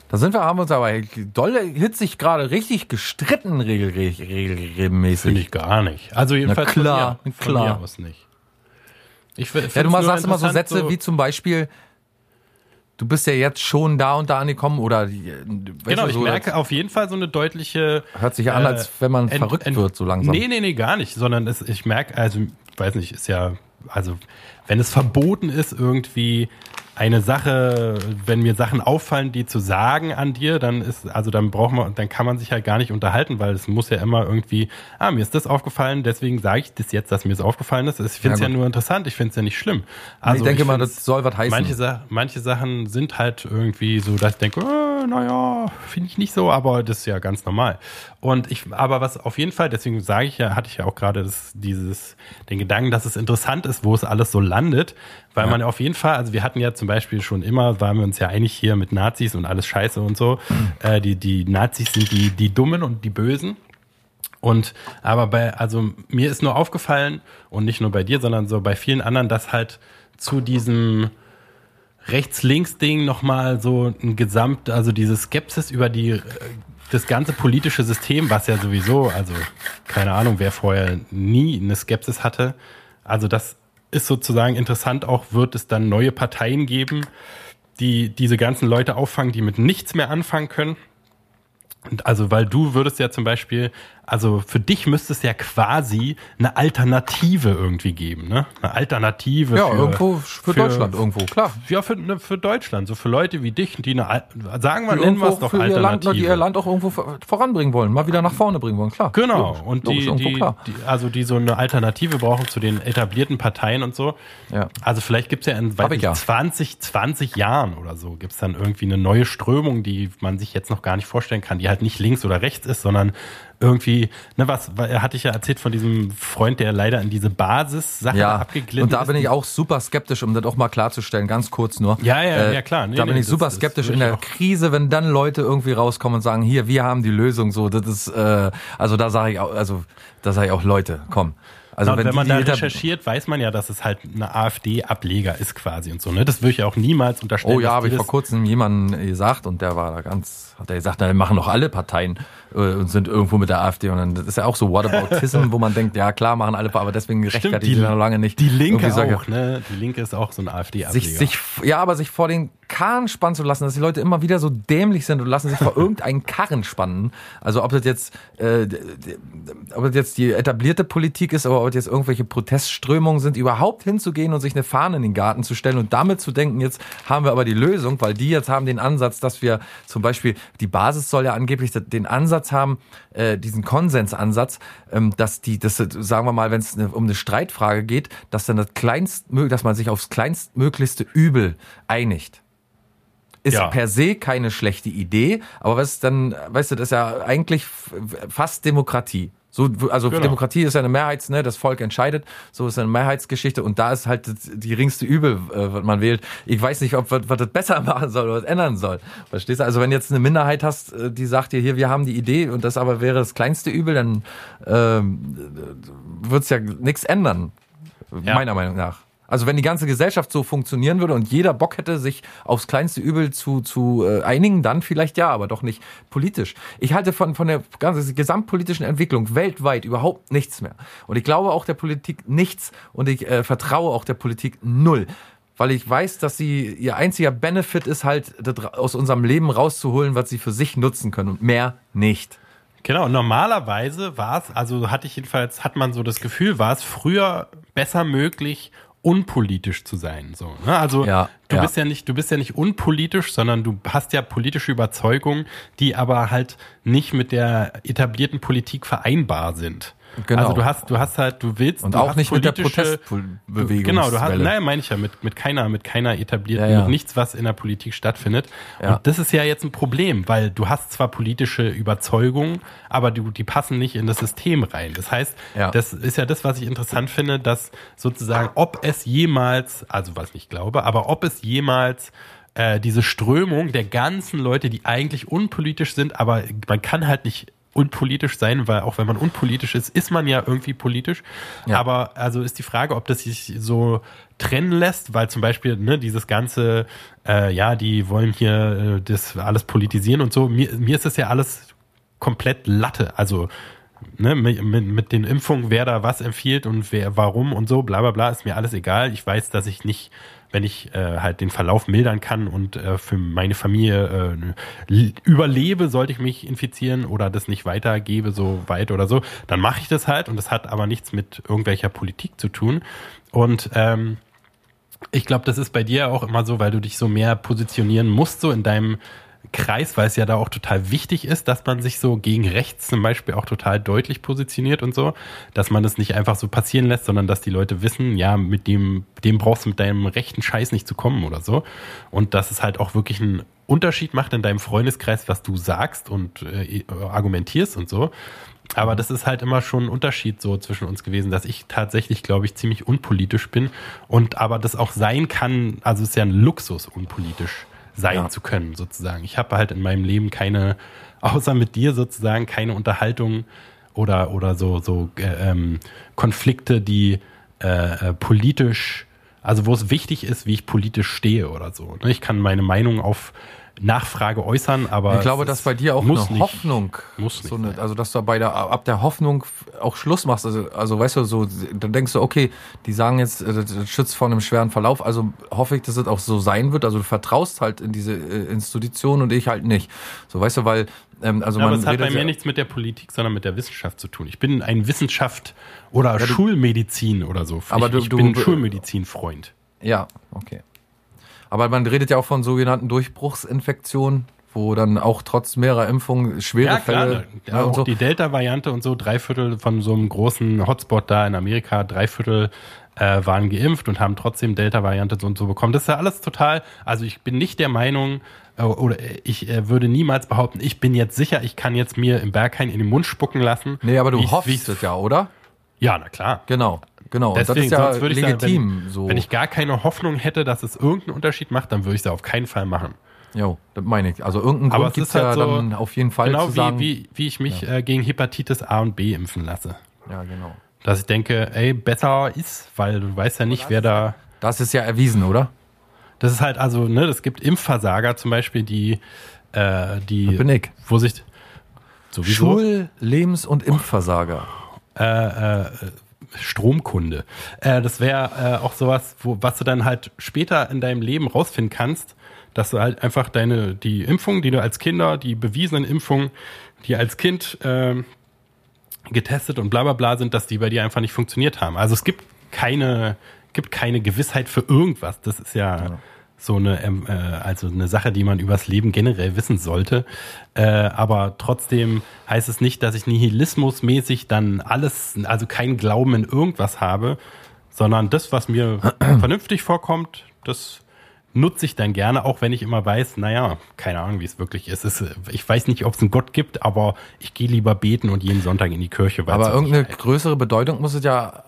da sind wir, haben uns aber dolle hitzig gerade richtig gestritten, regel, regel, regelmäßig.
Finde ich gar nicht. Also jedenfalls
klar,
von, mir, von
klar.
mir aus nicht. Ich
Ja, du sagst immer so Sätze wie zum Beispiel, du bist ja jetzt schon da und da angekommen oder weißt
Genau, ich
so,
merke auf jeden Fall so eine deutliche.
hört sich ja an,
äh,
als wenn man
ent-
verrückt
ent-
wird so langsam.
Nee, nee, nee, gar nicht. Sondern es, ich merke, also, weiß nicht, ist ja, also, wenn es verboten ist, irgendwie eine Sache, wenn mir Sachen auffallen, die zu sagen an dir, dann ist, also dann braucht man, dann kann man sich halt gar nicht unterhalten, weil es muss ja immer irgendwie, ah, mir ist das aufgefallen, deswegen sage ich das jetzt, dass mir es aufgefallen ist. Ich finde es
Ja,
ja, nur interessant, ich finde es ja nicht schlimm. Also
ich denke mal,
find's-
das soll was heißen.
Manche, Sa manche Sachen sind halt irgendwie so, dass ich denke, äh, naja, finde ich nicht so, aber das ist ja ganz normal. Und ich, aber was auf jeden Fall, deswegen sage ich ja, hatte ich ja auch gerade das, dieses, den Gedanken, dass es interessant ist, wo es alles so landet, weil man ja auf jeden Fall, also wir hatten ja zum Beispiel schon immer, waren wir uns ja einig hier mit Nazis und alles Scheiße und so. Äh, die, die Nazis sind die, die Dummen und die Bösen. Und aber bei, also mir ist nur aufgefallen, und nicht nur bei dir, sondern so bei vielen anderen, dass halt zu diesem Rechts-Links-Ding nochmal so ein Gesamt, also diese Skepsis über die äh, das ganze politische System, was ja sowieso, also keine Ahnung, wer vorher nie eine Skepsis hatte. Also das ist sozusagen interessant, auch wird es dann neue Parteien geben, die diese ganzen Leute auffangen, die mit nichts mehr anfangen können. Und also, weil du würdest ja zum Beispiel also für dich müsste es ja quasi eine Alternative irgendwie geben, ne? Eine Alternative
Ja,
für,
irgendwo für, Deutschland, irgendwo, klar.
Ja, für, ne, für Deutschland, so für Leute wie dich, die eine, sagen wir, nennen wir es doch
für ihr Land,
Alternative.
die ihr Land auch irgendwo vor- voranbringen wollen, mal wieder nach vorne bringen wollen, klar.
Genau,
Logisch,
und die,
irgendwo
die, die, also die so eine Alternative brauchen zu den etablierten Parteien und so.
Ja.
Also vielleicht gibt's ja in
ich ja.
nicht, 20, 20 Jahren oder so, gibt's dann irgendwie eine neue Strömung, die man sich jetzt noch gar nicht vorstellen kann, die halt nicht links oder rechts ist, sondern irgendwie, ne, was, hatte ich ja erzählt von diesem Freund, der leider in diese Basis-Sache
Ja,
abgeglitten
und da
ist.
bin ich auch super skeptisch, um das auch mal klarzustellen, ganz kurz nur. Äh,
Ja, ja, ja, klar. Nee,
da bin
nee,
ich super skeptisch in der Krise, wenn dann Leute irgendwie rauskommen und sagen, hier, wir haben die Lösung, so, das ist, äh, also da sage ich auch, also da sage ich auch, Leute, komm. Also
Also wenn,
wenn,
man da recherchiert, weiß man ja, dass es halt eine AfD-Ableger ist quasi und so. Ne? Das würde ich auch niemals unterstellen.
Oh ja, habe ich vor kurzem jemanden gesagt und der war da ganz, hat er gesagt, na, machen doch alle Parteien äh, und sind irgendwo mit der AfD und dann das ist ja auch so Whataboutism, wo man denkt, ja klar, machen alle, aber deswegen rechtfertigt
die-
die noch lange nicht.
Die Linke
solche-
auch, ne? Die Linke ist auch so ein AfD-Ableger.
ja, aber sich vor den Karren spannen zu lassen, dass die Leute immer wieder so dämlich sind und lassen sich vor *laughs* irgendeinen Karren spannen. Also ob das jetzt, äh, ob das jetzt die etablierte Politik ist, oder ob das jetzt irgendwelche Protestströmungen sind, überhaupt hinzugehen und sich eine Fahne in den Garten zu stellen und damit zu denken, jetzt haben wir aber die Lösung, weil die jetzt haben den Ansatz, dass wir zum Beispiel, die Basis soll ja angeblich den Ansatz haben, äh, diesen Konsensansatz, ähm, dass die, das sagen wir mal, wenn es eine, um eine Streitfrage geht, dass dann das kleinstmö dass man sich aufs kleinstmöglichste Übel einigt. Ist
Ja.
per se keine schlechte Idee, aber was dann, weißt du, das ist ja eigentlich fast Demokratie. So, also
Genau.
Demokratie ist ja eine Mehrheits, ne, das Volk entscheidet, so ist eine Mehrheitsgeschichte und da ist halt das- die geringste Übel, äh, was man wählt. Ich weiß nicht, ob was, was das besser *laughs* machen soll oder was ändern soll. Verstehst du? Also wenn jetzt eine Minderheit hast, äh, die sagt dir hier, wir haben die Idee und das aber wäre das kleinste Übel, dann ähm, wird's ja nichts ändern,
Ja.
meiner Meinung nach. Also wenn die ganze Gesellschaft so funktionieren würde und jeder Bock hätte, sich aufs kleinste Übel zu, zu äh, einigen, dann vielleicht ja, aber doch nicht politisch. Ich halte von, von der ganzen gesamtpolitischen Entwicklung weltweit überhaupt nichts mehr. Und ich glaube auch der Politik nichts und ich äh, vertraue auch der Politik null. Weil ich weiß, dass sie, ihr einziger Benefit ist halt, aus unserem Leben rauszuholen, was sie für sich nutzen können und mehr nicht.
Genau, normalerweise war es, also hatte ich jedenfalls, hat man so das Gefühl, war es früher besser möglich, unpolitisch zu sein. So, ne? Also
Ja,
du
ja.
bist ja nicht, du bist ja nicht unpolitisch, sondern du hast ja politische Überzeugungen, die aber halt nicht mit der etablierten Politik vereinbar sind.
Genau.
Also du hast, du hast halt, du willst
Und
du
auch nicht mit der Protestbewegung.
Genau, du hast, naja, meine ich ja, mit, mit keiner, mit keiner etablierten,
Ja, ja.
mit nichts, was in der Politik stattfindet.
Ja.
Und das ist ja jetzt ein Problem, weil du hast zwar politische Überzeugungen, aber du, die passen nicht in das System rein. Das heißt, das ist ja das, was ich interessant finde, dass sozusagen, ob es jemals, also was ich nicht glaube, aber ob es jemals äh, diese Strömung der ganzen Leute, die eigentlich unpolitisch sind, aber man kann halt nicht unpolitisch sein, weil auch wenn man unpolitisch ist, ist man ja irgendwie politisch.
Ja.
Aber also ist die Frage, ob das sich so trennen lässt, weil zum Beispiel ne, dieses ganze, äh, ja, die wollen hier äh, das alles politisieren und so. Mir, mir ist das ja alles komplett Latte. Also ne, mit, mit, mit den Impfungen, wer da was empfiehlt und wer warum und so, bla bla bla, ist mir alles egal. Ich weiß, dass ich nicht, wenn ich äh, halt den Verlauf mildern kann und äh, für meine Familie äh, überlebe, sollte ich mich infizieren oder das nicht weitergebe, so weit oder so, dann mache ich das halt und das hat aber nichts mit irgendwelcher Politik zu tun. Und ähm, ich glaube, das ist bei dir auch immer so, weil du dich so mehr positionieren musst, so in deinem Kreis, weil es ja da auch total wichtig ist, dass man sich so gegen rechts zum Beispiel auch total deutlich positioniert und so, dass man das nicht einfach so passieren lässt, sondern dass die Leute wissen, ja, mit dem, dem brauchst du mit deinem rechten Scheiß nicht zu kommen oder so. Und dass es halt auch wirklich einen Unterschied macht in deinem Freundeskreis, was du sagst und äh, argumentierst und so. Aber das ist halt immer schon ein Unterschied so zwischen uns gewesen, dass ich tatsächlich, glaube ich, ziemlich unpolitisch bin und aber das auch sein kann, also es ist ja ein Luxus, unpolitisch sein
Ja.
zu können, sozusagen. Ich habe halt in meinem Leben keine, außer mit dir sozusagen, keine Unterhaltung oder, oder so, so äh, ähm, Konflikte, die äh, äh, politisch, also wo es wichtig ist, wie ich politisch stehe oder so. ne? Ich kann meine Meinung auf Nachfrage äußern, aber
Ich glaube, dass bei dir auch
muss
eine
nicht,
Hoffnung,
muss nicht
so eine, also dass du bei der ab der Hoffnung auch Schluss machst. Also, also weißt du, so dann denkst du, okay, die sagen jetzt, äh, das schützt vor einem schweren Verlauf. Also hoffe ich, dass es auch so sein wird. Also du vertraust halt in diese äh, Institution und ich halt nicht. So weißt du, weil ähm, also
Ja, aber
man
es hat bei mir
ja-
nichts mit der Politik, sondern mit der Wissenschaft zu tun. Ich bin ein Wissenschaft oder Schulmedizin oder so.
Aber
ich,
du-
ich
du-
bin ein Schulmedizin-Freund.
Ja, okay. Aber man redet ja auch von sogenannten Durchbruchsinfektionen, wo dann auch trotz mehrerer Impfungen schwere
Ja, klar.
Fälle
Ja,
ne, und
auch
so.
die Delta-Variante und so, drei Viertel von so einem großen Hotspot da in Amerika, drei Viertel äh, waren geimpft und haben trotzdem Delta-Variante so und so bekommen. Das ist ja alles total, also ich bin nicht der Meinung, äh, oder ich äh, würde niemals behaupten, ich bin jetzt sicher, ich kann jetzt mir im Berghain in den Mund spucken lassen.
Nee, aber du hoffst es ja, oder?
Ja, na klar.
Genau, genau. Und
Deswegen,
das ist ja
sonst würde ich
legitim.
sagen, wenn,
so.
wenn ich gar keine Hoffnung hätte, dass es irgendeinen Unterschied macht, dann würde ich es auf keinen Fall machen.
Jo, das meine ich. Also irgendeinen
Aber
Grund
es
gibt's
ist halt
ja
so,
dann auf jeden Fall
genau
zu sagen.
wie, wie, wie ich mich äh, gegen Hepatitis A und B impfen lasse.
ja, genau.
Dass ich denke, ey, besser ist, weil du weißt ja nicht, wer da.
Das ist ja erwiesen, oder?
Das ist halt also, ne, es gibt Impfversager zum Beispiel, die, äh, die,
Das bin ich.
wo sich sowieso
Schul-, Lebens- und Impfversager.
Stromkunde. Äh, das wäre äh, auch sowas, wo, was du dann halt später in deinem Leben rausfinden kannst, dass du halt einfach deine, die Impfungen, die du als Kinder, die bewiesenen Impfungen, die als Kind ähm, getestet und bla bla bla sind, dass die bei dir einfach nicht funktioniert haben. Also es gibt keine, gibt keine Gewissheit für irgendwas. Das ist ja, so eine, ähm, äh, also eine Sache, die man übers Leben generell wissen sollte. Äh, aber trotzdem heißt es nicht, dass ich nihilismusmäßig dann alles, also keinen Glauben in irgendwas habe, sondern das, was mir *clears throat* vernünftig vorkommt, das nutze ich dann gerne, auch wenn ich immer weiß, naja, keine Ahnung, wie es wirklich ist. Es ist ich weiß nicht, ob es einen Gott gibt, aber ich gehe lieber beten und jeden Sonntag in die Kirche.
Aber irgendeine größere Bedeutung muss es ja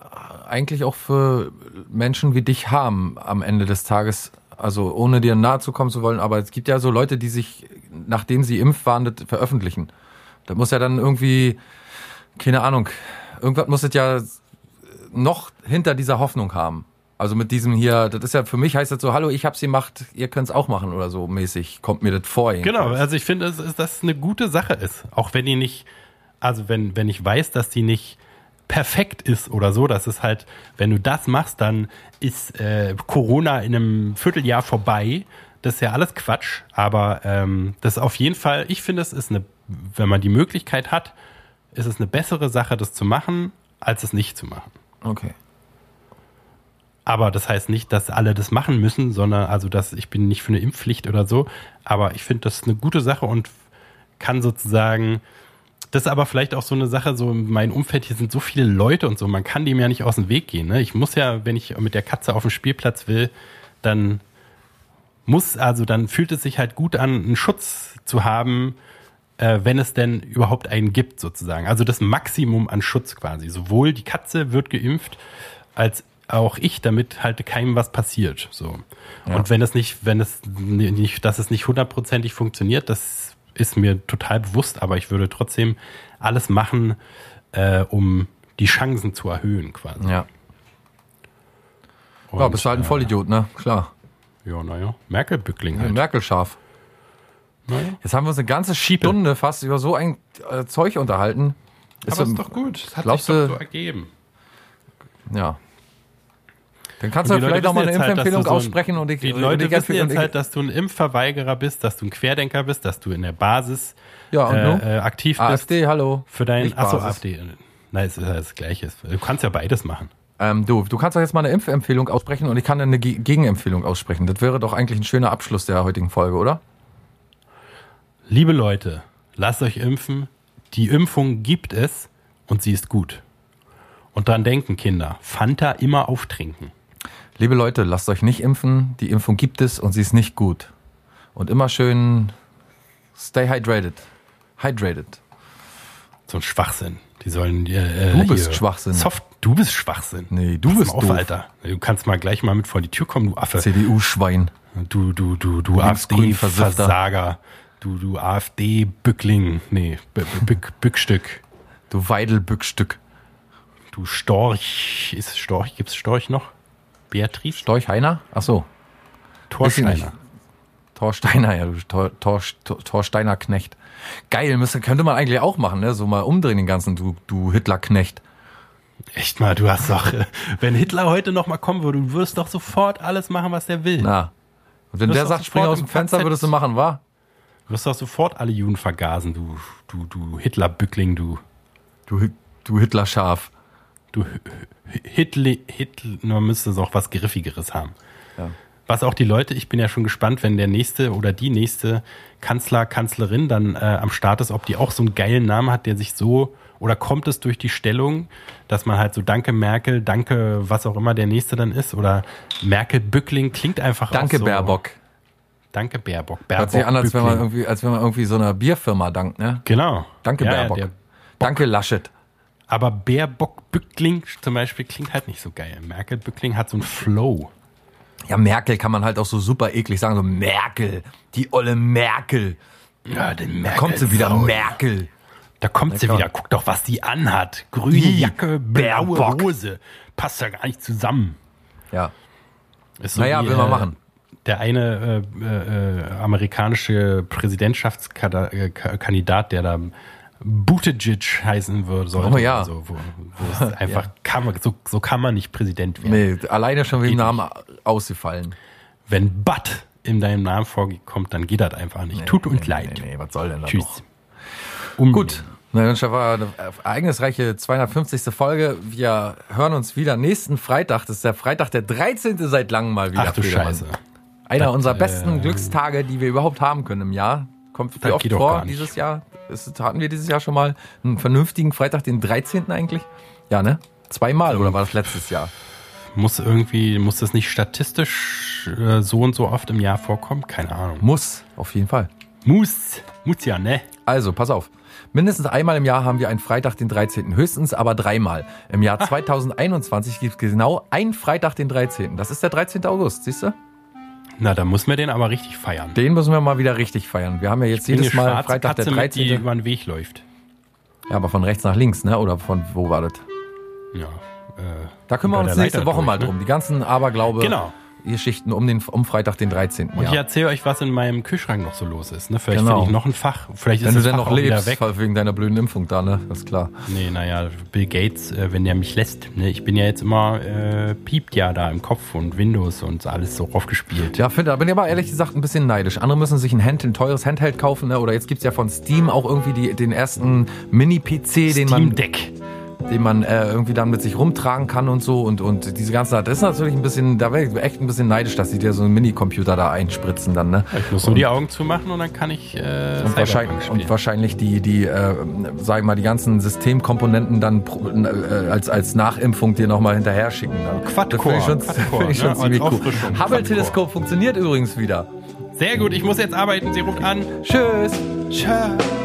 eigentlich auch für Menschen wie dich haben am Ende des Tages. Also ohne dir nahe zu kommen zu wollen, aber es gibt ja so Leute, die sich, nachdem sie das veröffentlichen. Da muss ja dann irgendwie, keine Ahnung, irgendwas muss es ja noch hinter dieser Hoffnung haben. Also mit diesem hier, das ist ja für mich heißt das so, hallo, ich hab's gemacht, ihr könnt's auch machen oder so mäßig, kommt mir das vor.
Genau,
jedenfalls.
also ich finde, dass, dass das eine gute Sache ist. Auch wenn die nicht, also wenn, wenn ich weiß, dass die nicht perfekt ist oder so, dass es halt, wenn du das machst, dann ist äh, Corona in einem Vierteljahr vorbei. Das ist ja alles Quatsch, aber ähm, das ist auf jeden Fall, ich finde, es ist eine, wenn man die Möglichkeit hat, ist es eine bessere Sache, das zu machen, als es nicht zu machen.
Okay.
Aber das heißt nicht, dass alle das machen müssen, sondern also dass ich bin nicht für eine Impfpflicht oder so. Aber ich finde das eine gute Sache und kann sozusagen, das ist aber vielleicht auch so eine Sache, so in meinem Umfeld, hier sind so viele Leute und so, man kann dem ja nicht aus dem Weg gehen. Ne? Ich muss ja, wenn ich mit der Katze auf dem Spielplatz will, dann muss, also dann fühlt es sich halt gut an, einen Schutz zu haben, äh, wenn es denn überhaupt einen gibt, sozusagen. Also das Maximum an Schutz quasi. Sowohl die Katze wird geimpft, als auch ich, damit halt keinem was passiert. So. Und wenn es nicht, wenn es nicht, dass es nicht hundertprozentig funktioniert, das ist mir total bewusst, aber ich würde trotzdem alles machen, äh, um die Chancen zu erhöhen, quasi.
Ja.
Und,
Ja, bist halt ein
äh,
Vollidiot, ne? Klar.
Ja, naja. Merkel-Bückling halt.
Merkel scharf.
Naja.
Jetzt haben wir uns eine ganze Stunde fast über so ein äh, Zeug unterhalten.
Aber
so-
ist doch gut. Das hat
glaubst
sich doch so ergeben.
Ja. Dann kannst du vielleicht noch mal eine
halt,
Impfempfehlung
du so ein-
aussprechen und ich
Die Leute
ich
wissen jetzt halt, dass du ein Impfverweigerer bist, dass du ein Querdenker bist, dass du in der Basis
Ja,
äh, äh, aktiv bist.
AfD, hallo.
Für dein,
Nicht
achso. AfD. Nein, es ist das Gleiche. Du kannst ja beides machen.
Ähm, du, du kannst doch jetzt mal eine Impfempfehlung aussprechen und ich kann eine Ge- Gegenempfehlung aussprechen. Das wäre doch eigentlich ein schöner Abschluss der heutigen Folge, oder?
Liebe Leute, lasst euch impfen. Die Impfung gibt es und sie ist gut. Und dran denken, Kinder. Fanta immer auftrinken.
Liebe Leute, lasst euch nicht impfen. Die Impfung gibt es und sie ist nicht gut. Und immer schön stay hydrated. Hydrated.
So ein Schwachsinn. Die sollen äh,
Du bist
hier-
Schwachsinn.
Soft, du bist Schwachsinn.
Nee, du
Pass
bist
mal auf,
doof.
Alter. Du kannst mal gleich mal mit vor die Tür kommen, du Affe.
CDU-Schwein.
Du, du, du, du. AfD-Versager. Du, du AfD-Bückling. Nee, B- B- Bück, *laughs* Bückstück.
Du Weidelbückstück.
Du Storch. Ist Storch? Gibt's Storch noch? Beatrice?
Storch Heiner? Ach so.
Torscheiner.
nicht. Thorsteiner, ja, du Tor, Tor, Tor, Thorsteiner Knecht. Geil, müsste, könnte man eigentlich auch machen, ne? So mal umdrehen den ganzen, du, du Hitler-Knecht.
Echt mal, du hast doch, *laughs* wenn Hitler heute noch mal kommen würde, du wirst doch sofort alles machen, was er will.
Na. Und wenn der sagt, spring aus dem Fenster,
KZ.
würdest du machen, wa?
Du wirst doch sofort alle Juden vergasen, du, du, du Hitler-Bückling, du,
Du, du Hitler-Schaf.
Du Hitler, Hitler, man müsste es auch was Griffigeres haben.
Ja.
Was auch die Leute, ich bin ja schon gespannt, wenn der nächste oder die nächste Kanzler, Kanzlerin dann äh, am Start ist, ob die auch so einen geilen Namen hat, der sich so, oder kommt es durch die Stellung, dass man halt so Danke Merkel, Danke, was auch immer der nächste dann ist, oder Merkel Bückling klingt einfach
Danke,
so.
Baerbock.
Danke Baerbock.
Hört
Baerbock
sich an, als wenn man irgendwie, als wenn man irgendwie so einer Bierfirma dankt, ne?
Genau.
Danke,
Ja, ja,
Baerbock.
der,
Danke, Laschet.
Aber Baerbock Bückling zum Beispiel klingt halt nicht so geil. Merkel Bückling hat so einen Flow.
Ja, Merkel kann man halt auch so super eklig sagen, so Merkel, die olle Merkel.
Ja, den
Da kommt sie wieder, Merkel.
Da kommt sie
klar.
wieder. Guck doch, was die anhat. Grüne
Ih,
Jacke, blaue
Baerbock.
Hose. Passt ja gar nicht zusammen.
Ja.
Ist so
Naja,
wie,
will man
äh,
machen.
Der eine äh, äh, äh, amerikanische Präsidentschaftskandidat, der da Buttigieg heißen würde, sollte.
Oh ja.
Also, wo, wo *laughs* einfach kann man, so, so kann man nicht Präsident werden.
Nee, alleine schon wegen dem Namen ausgefallen.
Wenn Butt in deinem Namen vorkommt, dann geht das einfach nicht. Tut uns
nee,
leid.
Nee, nee, was soll denn da
Tschüss.
noch? Gut. Na, dann war eine ereignisreiche 250. Folge. Wir hören uns wieder nächsten Freitag. Das ist der Freitag, der 13. seit langem mal wieder.
Ach du
Friedemann.
Scheiße.
Einer
Das,
unserer besten
äh,
Glückstage, die wir überhaupt haben können im Jahr. Kommt
Das
oft vor dieses Jahr? Ist, hatten wir dieses Jahr schon mal einen vernünftigen Freitag, den 13. eigentlich? Ja, ne? Zweimal oder war das letztes Jahr?
Muss irgendwie, muss das nicht statistisch äh, so und so oft im Jahr vorkommen? Keine Ahnung.
Muss, auf jeden Fall.
Muss. Muss ja, ne?
Also, pass auf. Mindestens einmal im Jahr haben wir einen Freitag, den 13. Höchstens aber dreimal. Im Jahr 2021 gibt es genau einen Freitag, den 13. Das ist der 13. August, siehst du?
Na, da muss man den aber richtig feiern.
Den müssen wir mal wieder richtig feiern. Wir haben ja jetzt jedes Mal Freitag, der
Katze mit, die
13.
über den Weg läuft.
Ja, aber von rechts nach links, ne? Oder von wo war das?
Ja. Äh,
Da kümmern wir uns nächste
Leiter
Woche
durch,
mal
ne?
drum. Die ganzen Aberglaube,
Genau.
Geschichten um, den, um Freitag, den 13.
Und ich erzähle euch, was in meinem Kühlschrank noch so los ist. Ne? Vielleicht
Genau.
finde ich noch ein Fach. Vielleicht
Wenn
ist
du denn
Fach
noch lebst,
weg.
wegen deiner blöden Impfung da, ne? Das ist klar.
Nee, naja, Bill Gates, äh, wenn der mich lässt. Ne? Ich bin ja jetzt immer, äh, piept ja da im Kopf und Windows und alles so aufgespielt.
Ja, finde, da bin ich aber ehrlich gesagt ein bisschen neidisch. Andere müssen sich ein, Hand, ein teures Handheld kaufen, ne? Oder jetzt gibt's ja von Steam auch irgendwie die, den ersten Mini-PC, den man,
Steam Deck.
Den man äh, irgendwie dann mit sich rumtragen kann und so. Und, und diese ganze das ist natürlich ein bisschen, da wäre ich echt ein bisschen neidisch, dass sie dir so einen Mini-Computer da einspritzen dann, ne?
Ich muss nur die Augen zumachen und dann kann ich äh,
Und wahrscheinlich, und wahrscheinlich die, die äh, sag ich mal, die ganzen Systemkomponenten dann äh, als, als Nachimpfung dir nochmal hinterher schicken. Dann.
Quad-Core,
Das finde ich schon,
Quad-Core, *laughs*
find ich schon
ne?
Ziemlich cool. Hubble-Teleskop funktioniert übrigens wieder.
Sehr gut, ich muss jetzt arbeiten. Sie ruft an.
Tschüss.
Tschö.